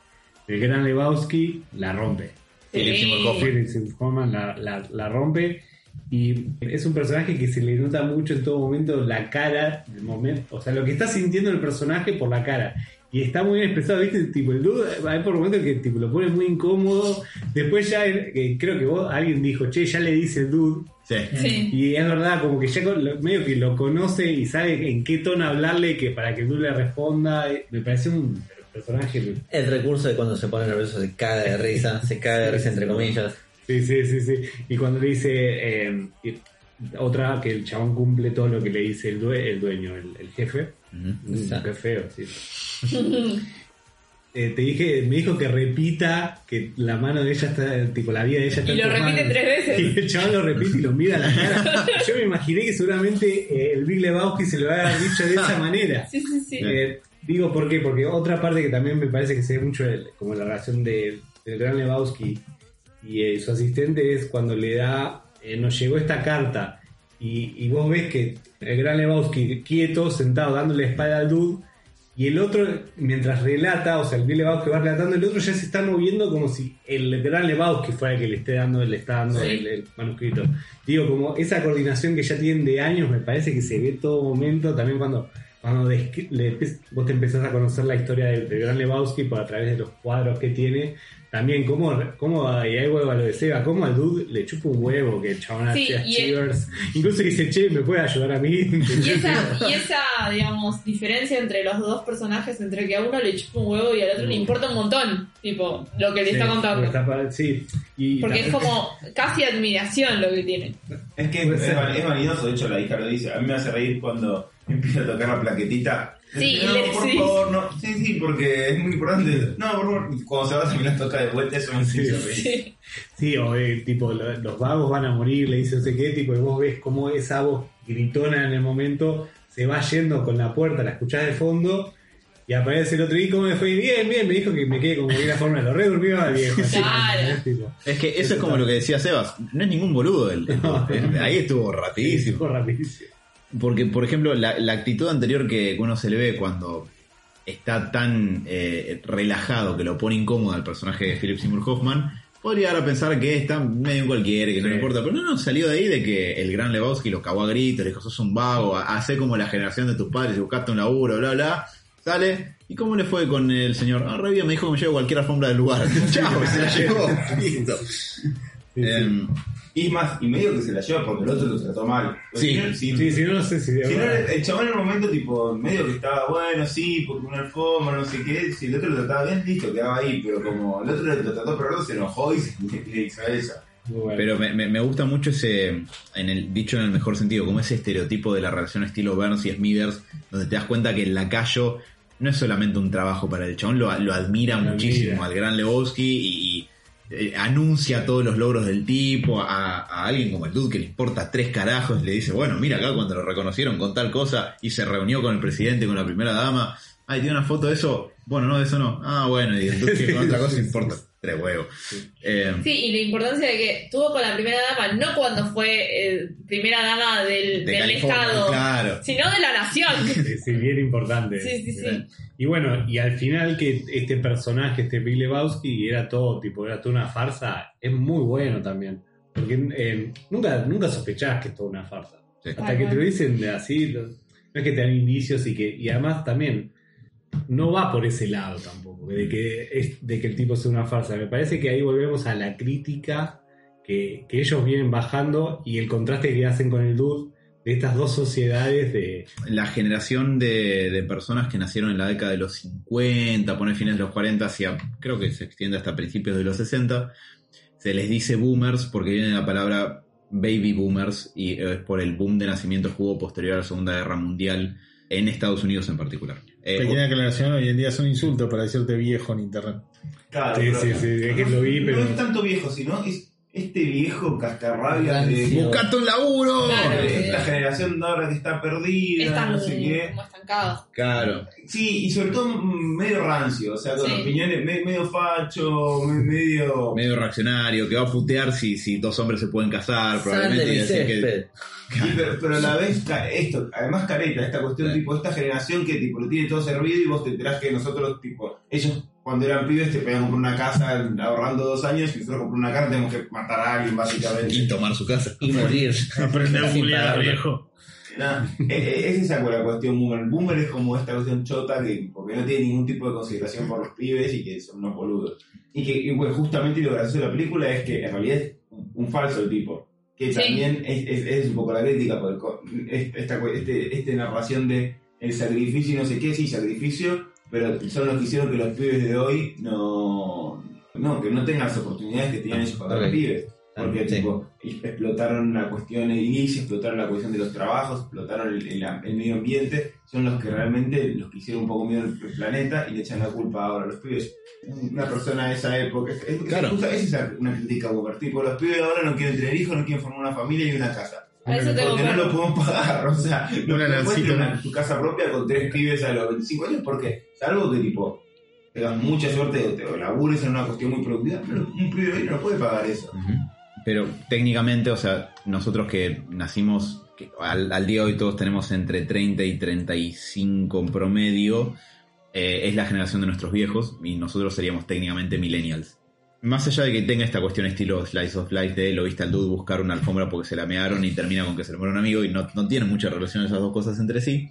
de Gran Lebowski, la rompe. Philip Seymour la, la, la rompe. Y es un personaje que se le nota mucho en todo momento la cara, el momento, o sea, lo que está sintiendo el personaje por la cara. Y está muy bien expresado, ¿viste? Tipo, el dude, hay por momentos que tipo, lo pone muy incómodo. Después ya, eh, creo que vos, alguien dijo, che, ya le dice el dude. Sí. Sí. Y es verdad, como que ya con- medio que lo conoce y sabe en qué tono hablarle que para que dude le responda. Eh, Me parece un personaje El recurso de cuando se pone nervioso se caga de risa, se caga de risa entre comillas. Sí, sí, sí, sí. Y cuando le dice eh, otra que el chabón cumple todo lo que le dice el, due- el dueño, el, el jefe. Qué feo, sí. Eh, te dije, me dijo que repita que la mano de ella está, tipo la vida de ella está Y lo repite tres veces. Y el chabón lo repite y lo mira a la cara. Yo me imaginé que seguramente eh, el Big Lebowski se lo había dicho de esa manera. Sí, sí, sí. Eh, digo, ¿por qué? Porque otra parte que también me parece que se ve mucho el- como la relación de, del gran Lebowski y su asistente es cuando le da, nos llegó esta carta y, y vos ves que el gran Lebowski quieto, sentado, dándole espalda al dude y el otro, mientras relata, o sea, el Bill Lebowski va relatando, el otro ya se está moviendo como si el gran Lebowski fuera el que le esté dando, le está dando Sí. el, el manuscrito. Digo, como esa coordinación que ya tienen de años, me parece que se ve todo momento, también cuando, cuando descri- le vos te empezás a conocer la historia del, del gran Lebowski por a través de los cuadros que tiene, también cómo, cómo y ahí vuelvo a lo de Seba, cómo al dude le chupa un huevo que el chabón Sí, hacía y el- incluso dice, che, ¿me puede ayudar a mí? Y esa, y esa, digamos, diferencia entre los dos personajes, entre que a uno le chupa un huevo y al otro le importa un montón, tipo, lo que le Sí, está contando. está para- sí, y Porque es como casi admiración lo que tiene. Es que es, es vanidoso, de hecho la hija lo dice. A mí me hace reír cuando empieza a tocar la plaquetita. Sí, no, le- por sí. favor, no. Sí, sí, porque es muy importante. No, por favor. Cuando se va también la toca de vuelta, eso me Sí. Sí. Sí, o eh, tipo, lo- los vagos van a morir, le dice no sé qué, tipo, y vos ves cómo esa voz gritona en el momento se va yendo con la puerta, la escuchás de fondo, y aparece el otro y cómo me fue bien, bien, me dijo que me quede como bien la forma de lo re durmió al viejo. Es que eso es como lo que decía Sebas. No es ningún boludo. No. el- ahí estuvo rapidísimo. fue rapidísimo. Porque, por ejemplo, la, la actitud anterior que uno se le ve cuando está tan eh, relajado que lo pone incómodo al personaje de Philip Seymour Hoffman, podría dar a pensar que está medio cualquiera, que no Sí. le importa. Pero no, no, salió de ahí de que el gran Lebowski lo cagó a gritos, le dijo, sos un vago, hace como la generación de tus padres buscaste un laburo, bla, bla. Sale. ¿Y cómo le fue con el señor? Ah, re bien, me dijo que me lleve cualquier alfombra del lugar. Chao, se la llevó. Listo. Sí, sí. Em, Y más, y medio que se la lleva porque el otro lo trató mal. Sí. Si no- si- Sí, si no, no sé si de Si no, el chabón en un momento, tipo, medio que estaba bueno, sí, porque una alfombra, no sé qué. Si el otro lo trataba bien, listo, quedaba ahí. Pero como el otro lo trató peor, se enojó y se le hizo esa. Muy bueno. Pero me, me- me gusta mucho ese, en el dicho en el mejor sentido, como ese estereotipo de la relación estilo Burns y Smithers, donde te das cuenta que el lacayo no es solamente un trabajo para el chabón, lo, lo admira Lo muchísimo admira. al gran Lebowski y, y, eh, anuncia todos los logros del tipo a, a alguien como el dude que le importa tres carajos, le dice, bueno, mira acá cuando lo reconocieron con tal cosa y se reunió con el presidente, con la primera dama, ay, tiene una foto de eso, bueno, no, de eso no, ah, bueno, y entonces con otra cosa importa. Tres huevos. Eh, Sí, y la importancia de que tuvo con la primera dama, no cuando fue eh, primera dama del, de Estado, Claro. sino de la nación. Sí, sí, bien importante. Sí, sí, sí. Y bueno, y al final que este personaje, este Big Lebowski, era todo tipo, era toda una farsa, es muy bueno también. Porque eh, nunca, nunca sospechás que es toda una farsa. Sí. Hasta que te lo dicen de así, no es que te dan indicios y que, y además también no va por ese lado tampoco, de que, de que el tipo sea una farsa. Me parece que ahí volvemos a la crítica que, que ellos vienen bajando y el contraste que hacen con el dude de estas dos sociedades de, la generación de, de personas que nacieron en la década de los 50, poner fines de los 40, hacia, creo que se extiende hasta principios de los 60, se les dice boomers porque viene la palabra baby boomers y es por el boom de nacimientos que hubo posterior a la Segunda Guerra Mundial en Estados Unidos en particular. Eh, Pequeña aclaración, hoy en día es un insulto para decirte viejo en internet. Claro, Sí, pero- sí, sí, es que lo vi, no, pero- No es tanto viejo, sino es este viejo cascarrabia de. ¡Buscate un laburo! Claro. esta generación de ahora que está perdida, Están no sé qué. como estancados. Claro. Sí, y sobre todo medio rancio, o sea, con Sí. opiniones me- medio facho, me- medio. Medio reaccionario, que va a putear si, si dos hombres se pueden casar, probablemente. mi y decir que- césped. Sí, pero, pero a la vez, esto, además careta, esta cuestión, Sí. tipo, esta generación que tipo lo tiene todo servido y vos te enterás que nosotros, tipo, ellos cuando eran pibes te pedían comprar una casa ahorrando dos años y nosotros comprar una casa tenemos que matar a alguien, básicamente. y tomar su casa. Y morir. Aprende a parar. viejo. Nah, e- e- es esa la cuestión boomer. El boomer es como esta cuestión chota que porque no tiene ningún tipo de consideración por los pibes y que son unos boludos. Y que y, bueno, justamente lo gracioso de la película es que en realidad es un, falso el tipo. Que Sí. también es, es- es un poco la crítica, co- es- esta, este, este narración de el sacrificio y no sé qué, sí, sacrificio, pero son los que hicieron que los pibes de hoy no, no que no tengan las oportunidades que tenían ellos cuando eran pibes. Porque Sí. tipo, explotaron la cuestión edilicia, explotaron la cuestión de los trabajos, explotaron el, el- el medio ambiente, son los que realmente los que hicieron un poco miedo al planeta y le echan la culpa ahora a los pibes. Una persona de esa época, es, es- Claro. es- es esa una crítica Boomer, tipo, los pibes ahora no quieren tener hijos, no quieren formar una familia y una casa. A eso tengo Porque no lo podemos pagar, o sea, no Una ¿no? tu casa propia con tres pibes a los 25 años, porque salvo que tipo tengas mucha suerte o te o labures en una cuestión muy productiva, pero un pibe hoy no puede pagar eso. Pero técnicamente, o sea, nosotros que nacimos, que al, al día de hoy todos tenemos entre 30 y 35 en promedio, eh, es la generación de nuestros viejos y nosotros seríamos técnicamente millennials. Más allá de que tenga esta cuestión estilo Slice of Life de lo viste al dude buscar una alfombra porque se la mearon y termina con que se le muere un amigo y no, no tienen mucha relación esas dos cosas entre sí,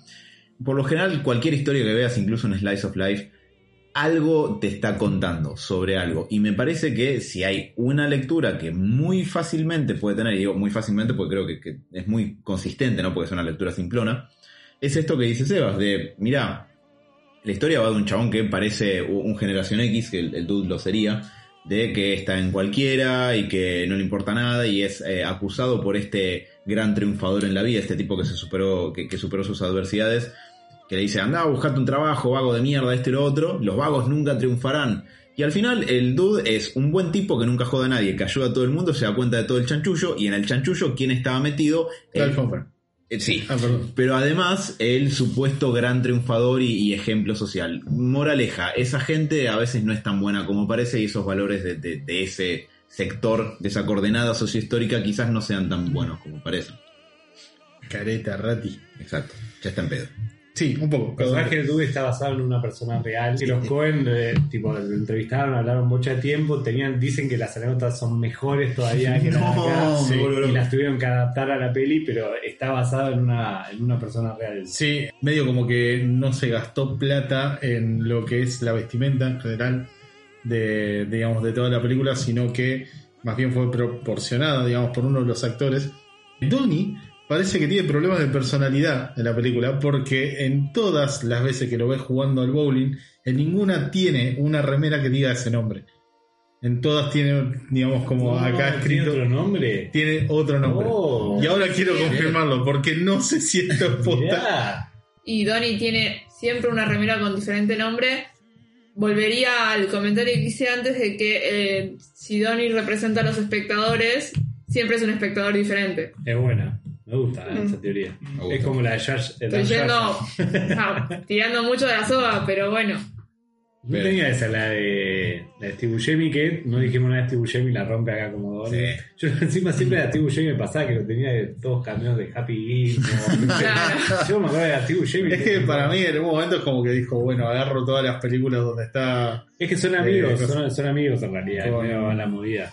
por lo general cualquier historia que veas, incluso un Slice of Life, algo te está contando sobre algo. Y me parece que si hay una lectura que muy fácilmente puede tener, y digo muy fácilmente porque creo que, es muy consistente, ¿no? Porque es una lectura simplona, es esto que dice Sebas, de, mira, la historia va de un chabón que parece un generación X, que el, el dude lo sería, de que está en cualquiera y que no le importa nada y es eh, acusado por este gran triunfador en la vida, este tipo que se superó, que, que superó sus adversidades, que le dice, anda, buscate un trabajo, vago de mierda, este y lo otro, los vagos nunca triunfarán. Y al final el dude es un buen tipo que nunca joda a nadie, que ayuda a todo el mundo, se da cuenta de todo el chanchullo, y en el chanchullo, ¿quién estaba metido? El- sí, Ah, pero además el supuesto gran triunfador y, y ejemplo social. Moraleja, esa gente a veces no es tan buena como parece y esos valores de, de- de ese sector, de esa coordenada sociohistórica quizás no sean tan buenos como parecen. Careta, rati. Exacto, ya está en pedo. Sí, un poco. El personaje del Dude está basado en una persona real. Y los Cohen, eh, tipo, lo entrevistaron, hablaron mucho tiempo. Tenían, dicen que las anécdotas son mejores todavía que las de acá. No, Sí, y las tuvieron que adaptar a la peli, pero está basado en una, en una persona real. Sí, medio como que no se gastó plata en lo que es la vestimenta en general de, digamos, de toda la película, sino que más bien fue proporcionada, digamos, por uno de los actores. Donnie parece que tiene problemas de personalidad en la película, porque en todas las veces que lo ves jugando al bowling, en ninguna tiene una remera que diga ese nombre. En todas tiene, digamos, como No, acá ¿tiene escrito, otro nombre? tiene otro nombre. Oh. y ahora quiero confirmarlo, porque no sé si esto es posta. Y Donnie tiene siempre una remera con diferente nombre. Volvería al comentario que hice antes de que eh, si Donnie representa a los espectadores, siempre es un espectador diferente. Es buena. Me gusta eh, Mm. esa teoría. gusta. Es como la de Josh. Estoy yendo, ah, tirando mucho de la soga, pero bueno. No tenía esa, la de, la de Steve Buscemi, que no dijimos nada de Steve Buscemi, la rompe acá como. Sí. Yo encima siempre de Steve Buscemi me pasaba que lo tenía de todos cameos de Happy Gilmore. Yo me acuerdo de Steve Buscemi. Es que para mí en un momento es como que dijo, bueno, agarro todas las películas donde está... Es que son amigos, Eh, son, son amigos en realidad, Con- medio la movida.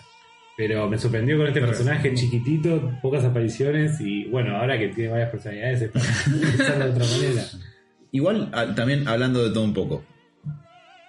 Pero me sorprendió con este personaje chiquitito, pocas apariciones y bueno, ahora que tiene varias personalidades es para de otra manera. Igual, a- también hablando de todo un poco.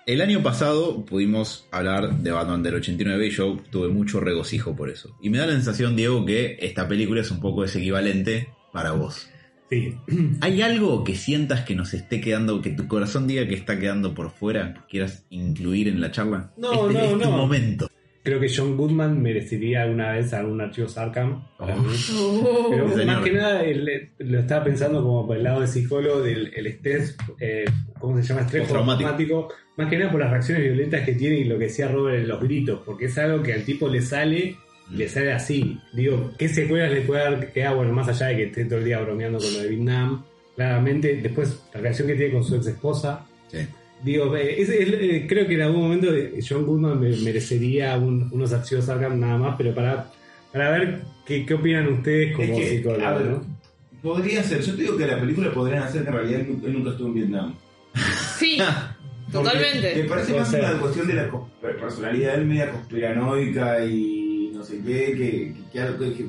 El año pasado pudimos hablar de Batman del 89 y yo tuve mucho regocijo por eso. Y me da la sensación, Diego, que esta película es un poco ese equivalente para vos. Sí, ¿Hay algo que sientas que nos esté quedando, que tu corazón diga que está quedando por fuera, que quieras incluir en la charla? No, este, no, es tu no. momento. Creo que John Goodman merecería alguna vez algún archivo Arkham para Oh. mí. Oh. Pero Señor. más que nada el- lo estaba pensando como por el lado del psicólogo del el estrés, eh, ¿cómo se llama? Estrés. Más que nada por las reacciones violentas que tiene y lo que decía Robert en los gritos, porque es algo que al tipo le sale, y le sale así. Digo, ¿qué secuelas le puede dar que ah, bueno, más allá de que esté todo el día bromeando con lo de Vietnam? Claramente, después la relación que tiene con su ex esposa. Sí. Digo, eh, es- es- eh, creo que en algún momento eh, John Goodman me- merecería un- unos archivos Arkham nada más, pero para, para ver qué, qué opinan ustedes como Es que, a psicólogos, ver, ¿no? Podría ser, yo te digo que la película podrían hacer que en realidad él, nunca estuvo en Vietnam. Sí, totalmente. Me parece más una cuestión de la personalidad de él media conspiranoica y no sé qué, que, que, que algo que,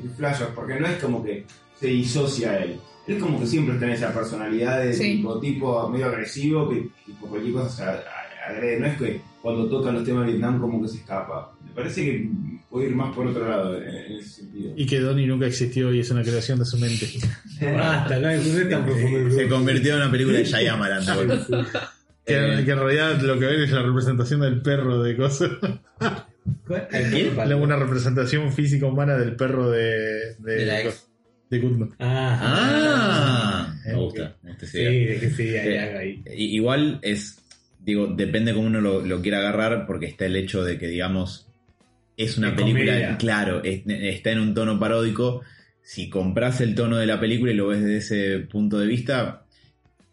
porque no es como que se disocia él. Él como que siempre en esa personalidad de Sí. tipo, tipo medio agresivo que, que por cualquier cosa se a- a- agrede. No es que cuando tocan los temas de Vietnam como que se escapa. Me parece que puede ir más por otro lado en, en ese sentido. Y que Donnie nunca existió y es una creación de su mente. Tan profundo. Se convirtió en una película de Shyamalan. boludo. Que, Eh, que en realidad lo que ven es la representación del perro de cosas. ¿Quién? una representación física humana del perro de, de, De la ex. De Goodman. Ah, Ah, me Eh, gusta. me gusta sí, que sí, hay Eh, algo ahí. Igual es, digo, depende cómo uno lo, lo quiera agarrar, porque está el hecho de que, digamos, es una De película, comedia. claro, es- está en un tono paródico. Si compras el tono de la película y lo ves desde ese punto de vista,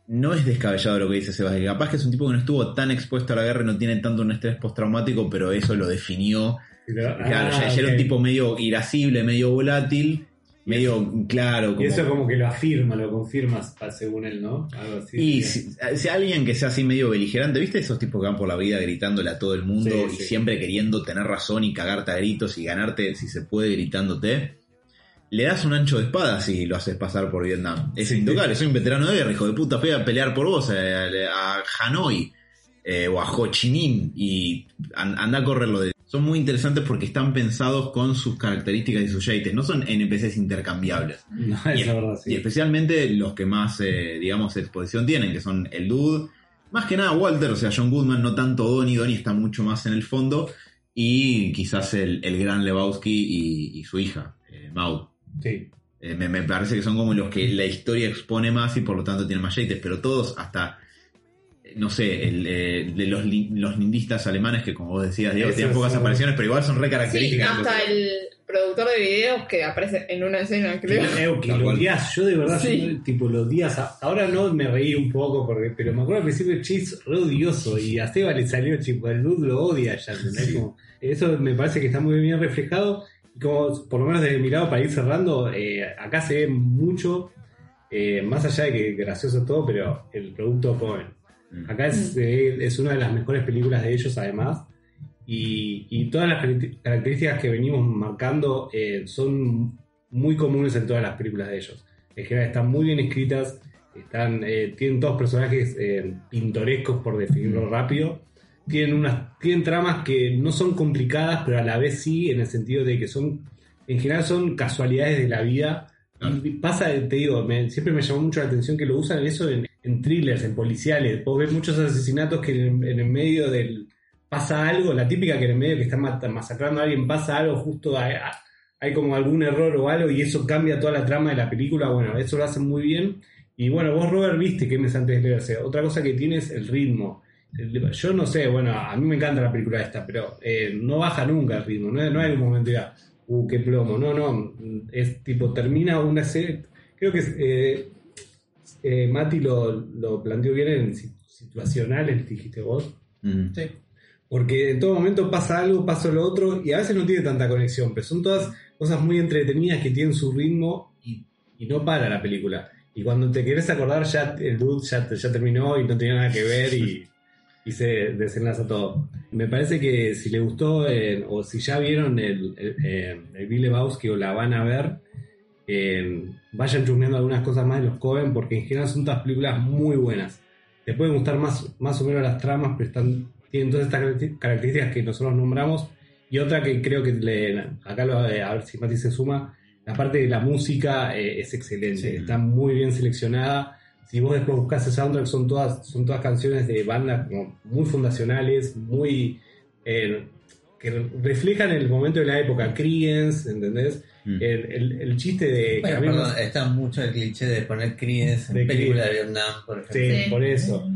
no es descabellado lo que dice Sebastián. Capaz que es un tipo que no estuvo tan expuesto a la guerra y no tiene tanto un estrés postraumático, pero eso lo definió. Pero- Claro, ah, ya, ya era un tipo medio irascible, medio volátil, medio claro. Y como- eso como que lo afirma, lo confirma según él, ¿no? Algo así. y si, si alguien que sea así medio beligerante, ¿viste esos tipos que van por la vida gritándole a todo el mundo Sí, y sí. siempre queriendo tener razón y cagarte a gritos y ganarte si se puede gritándote? Le das un ancho de espada si lo haces pasar por Vietnam. Es Sí, intocable, soy un veterano de guerra, hijo de puta, fui a pelear por vos eh, a, Hanoi eh, o a Ho Chi Minh y an- anda a correrlo de... Son muy interesantes porque están pensados con sus características y sus yates, no son NPCs intercambiables. No, Y, es verdad, y sí. especialmente los que más, eh, digamos, exposición tienen, que son el Dude, más que nada Walter, o sea, John Goodman, no tanto Donnie, Donnie está mucho más en el fondo, y quizás el, el gran Lebowski y, y su hija, eh, Maud. Sí. Eh, me, me parece que son como los que la historia expone más y por lo tanto tienen más yates, pero todos hasta, no sé, el, eh, de los, los lindistas alemanes que como vos decías, Diego, tienen pocas un- apariciones, pero igual son re Sí, características. hasta el productor de videos que aparece en una escena, creo. Creo que lo odias, yo de verdad, Sí. yo, tipo, los días, ahora no me reí un poco, porque, pero me acuerdo al principio Chase re odioso y a Seba le salió, tipo, el Luz lo odia ya. Como, eso me parece que está muy bien reflejado, y como, por lo menos desde mi lado, para ir cerrando, eh, acá se ve mucho, eh, más allá de que gracioso todo, pero el producto joven. Acá es, eh, es una de las mejores películas de ellos, además. Y, y todas las caracter- características que venimos marcando eh, son muy comunes en todas las películas de ellos. En general están muy bien escritas, están, eh, tienen todos personajes eh, pintorescos, por definirlo rápido. Tienen, unas, tienen tramas que no son complicadas, pero a la vez sí, en el sentido de que son, en general son casualidades de la vida. Y pasa, te digo, me- siempre me llamó mucho la atención que lo usan eso en, en thrillers, en policiales. Vos ves muchos asesinatos que en, el medio del pasa algo, la típica que en el medio que están masacrando a alguien pasa algo, justo hay, como algún error o algo y eso cambia toda la trama de la película. Bueno, eso lo hacen muy bien. Y bueno, vos, Robert, viste que mes antes de leerse. Otra cosa que tiene es el ritmo. Yo no sé, bueno, a mí me encanta la película esta, pero eh, no baja nunca el ritmo. No, no hay un momento ya, uh, qué plomo. No, no. Es tipo, termina una serie. Creo que eh, eh, Mati lo, lo planteó bien en si- situacionales, dijiste vos. Mm. Sí. Porque en todo momento pasa algo, pasa lo otro, y a veces no tiene tanta conexión, pero son todas cosas muy entretenidas que tienen su ritmo y, y no para la película. Y cuando te querés acordar, ya el dude ya, ya terminó y no tenía nada que ver y, y se desenlaza todo. Me parece que si le gustó, eh, o si ya vieron el, el, eh, el Big Lebowski o la van a ver, eh, vayan chusmeando algunas cosas más de los Cohen, porque en general son todas películas muy buenas. Te pueden gustar más, más o menos las tramas, pero están, tienen todas estas caracter- características que nosotros nombramos. Y otra que creo que le, acá lo, eh, a ver si Mati se suma, la parte de la música eh, es excelente, está muy bien seleccionada. Si vos después buscas el soundtrack, son todas, son todas canciones de bandas como muy fundacionales, muy eh, que reflejan el momento de la época, Creedence, ¿entendés? Mm. El, el- el chiste de... Bueno, está mucho el cliché de poner Creedence De en película de. Vietnam, por ejemplo. Sí, Sí. por eso.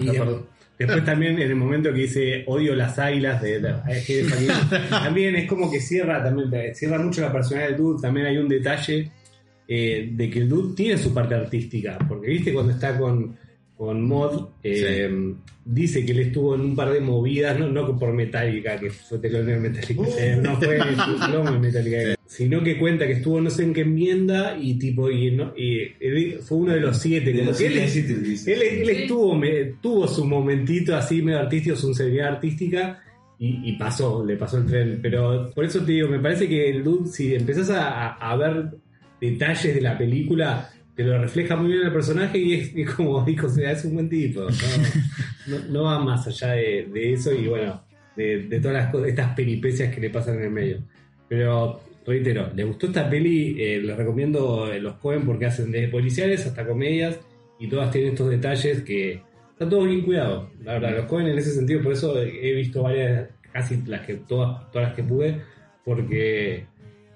Y No, perdón. después también en el momento que dice odio las águilas de, de- es aquí- también es como que cierra también cierra mucho la personalidad del dude también hay un detalle eh, de que el dude tiene su parte artística porque viste cuando está con con Mod eh, dice que él estuvo en un par de movidas no, no por Metallica que fue telonero de Metallica eh, no fue en Metallica sino que cuenta que estuvo no sé en qué enmienda y tipo y, no- y él fue uno de los siete De como los que él- siete él, él Sí. estuvo, me- tuvo su momentito así medio artístico, su sensibilidad artística y, y pasó, le pasó el tren. Pero por eso te digo, me parece que el dude, si empezás a ver detalles de la película, te lo refleja muy bien el personaje y es, como dijo, o sea, es un buen tipo. No, va más allá de, eso y bueno, de, todas las cosas, estas peripecias que le pasan en el medio. Pero reitero, ¿les gustó esta peli? Eh, les recomiendo eh, los Cohen porque hacen desde policiales hasta comedias y todas tienen estos detalles que está todo bien cuidado. La verdad, los Cohen en ese sentido, por eso he visto varias, casi las que todas, todas las que pude, porque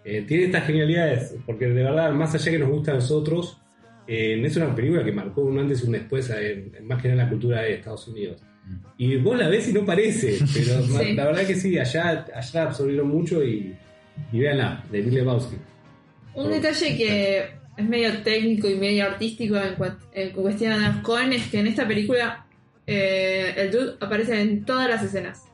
eh, tiene estas genialidades, porque de verdad, más allá que nos gusta a nosotros, eh, es una película que marcó un antes y un después en, en más que nada en la cultura de Estados Unidos. Y vos la ves y no parece, pero Sí. la verdad que sí, allá, allá absorbieron mucho y, y véanla, de Bill Lebowski. Un detalle que es medio técnico y medio artístico en, en cuestión de los Cohen es que en esta película eh, el dude aparece en todas las escenas.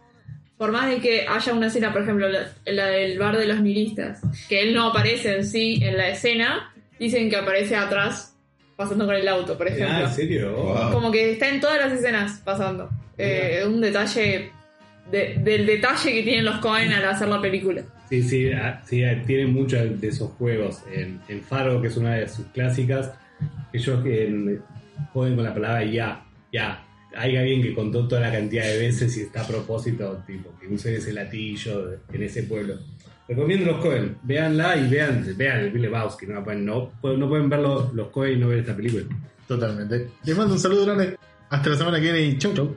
Por más de que haya una escena, por ejemplo, la, la del bar de los nihilistas, que él no aparece en sí en la escena, dicen que aparece atrás pasando con el auto, por ejemplo. Ah, ¿en serio? Wow. Como que está en todas las escenas pasando. Eh, un detalle de- del detalle que tienen los Cohen al hacer la película. Sí, sí, ah, sí, ah, tiene muchos de esos juegos. En, en Faro, que es una de sus clásicas, ellos que juegan con la palabra ya, ya. Hay alguien que contó toda la cantidad de veces y está a propósito, tipo, que usen ese latillo en ese pueblo. Recomiendo los Cohen, véanla y vean, vean el Bill Lebowski, no, no, no pueden ver los, los Cohen y no ver esta película. Totalmente. Les mando un saludo grande. Hasta la semana que viene y chau chau.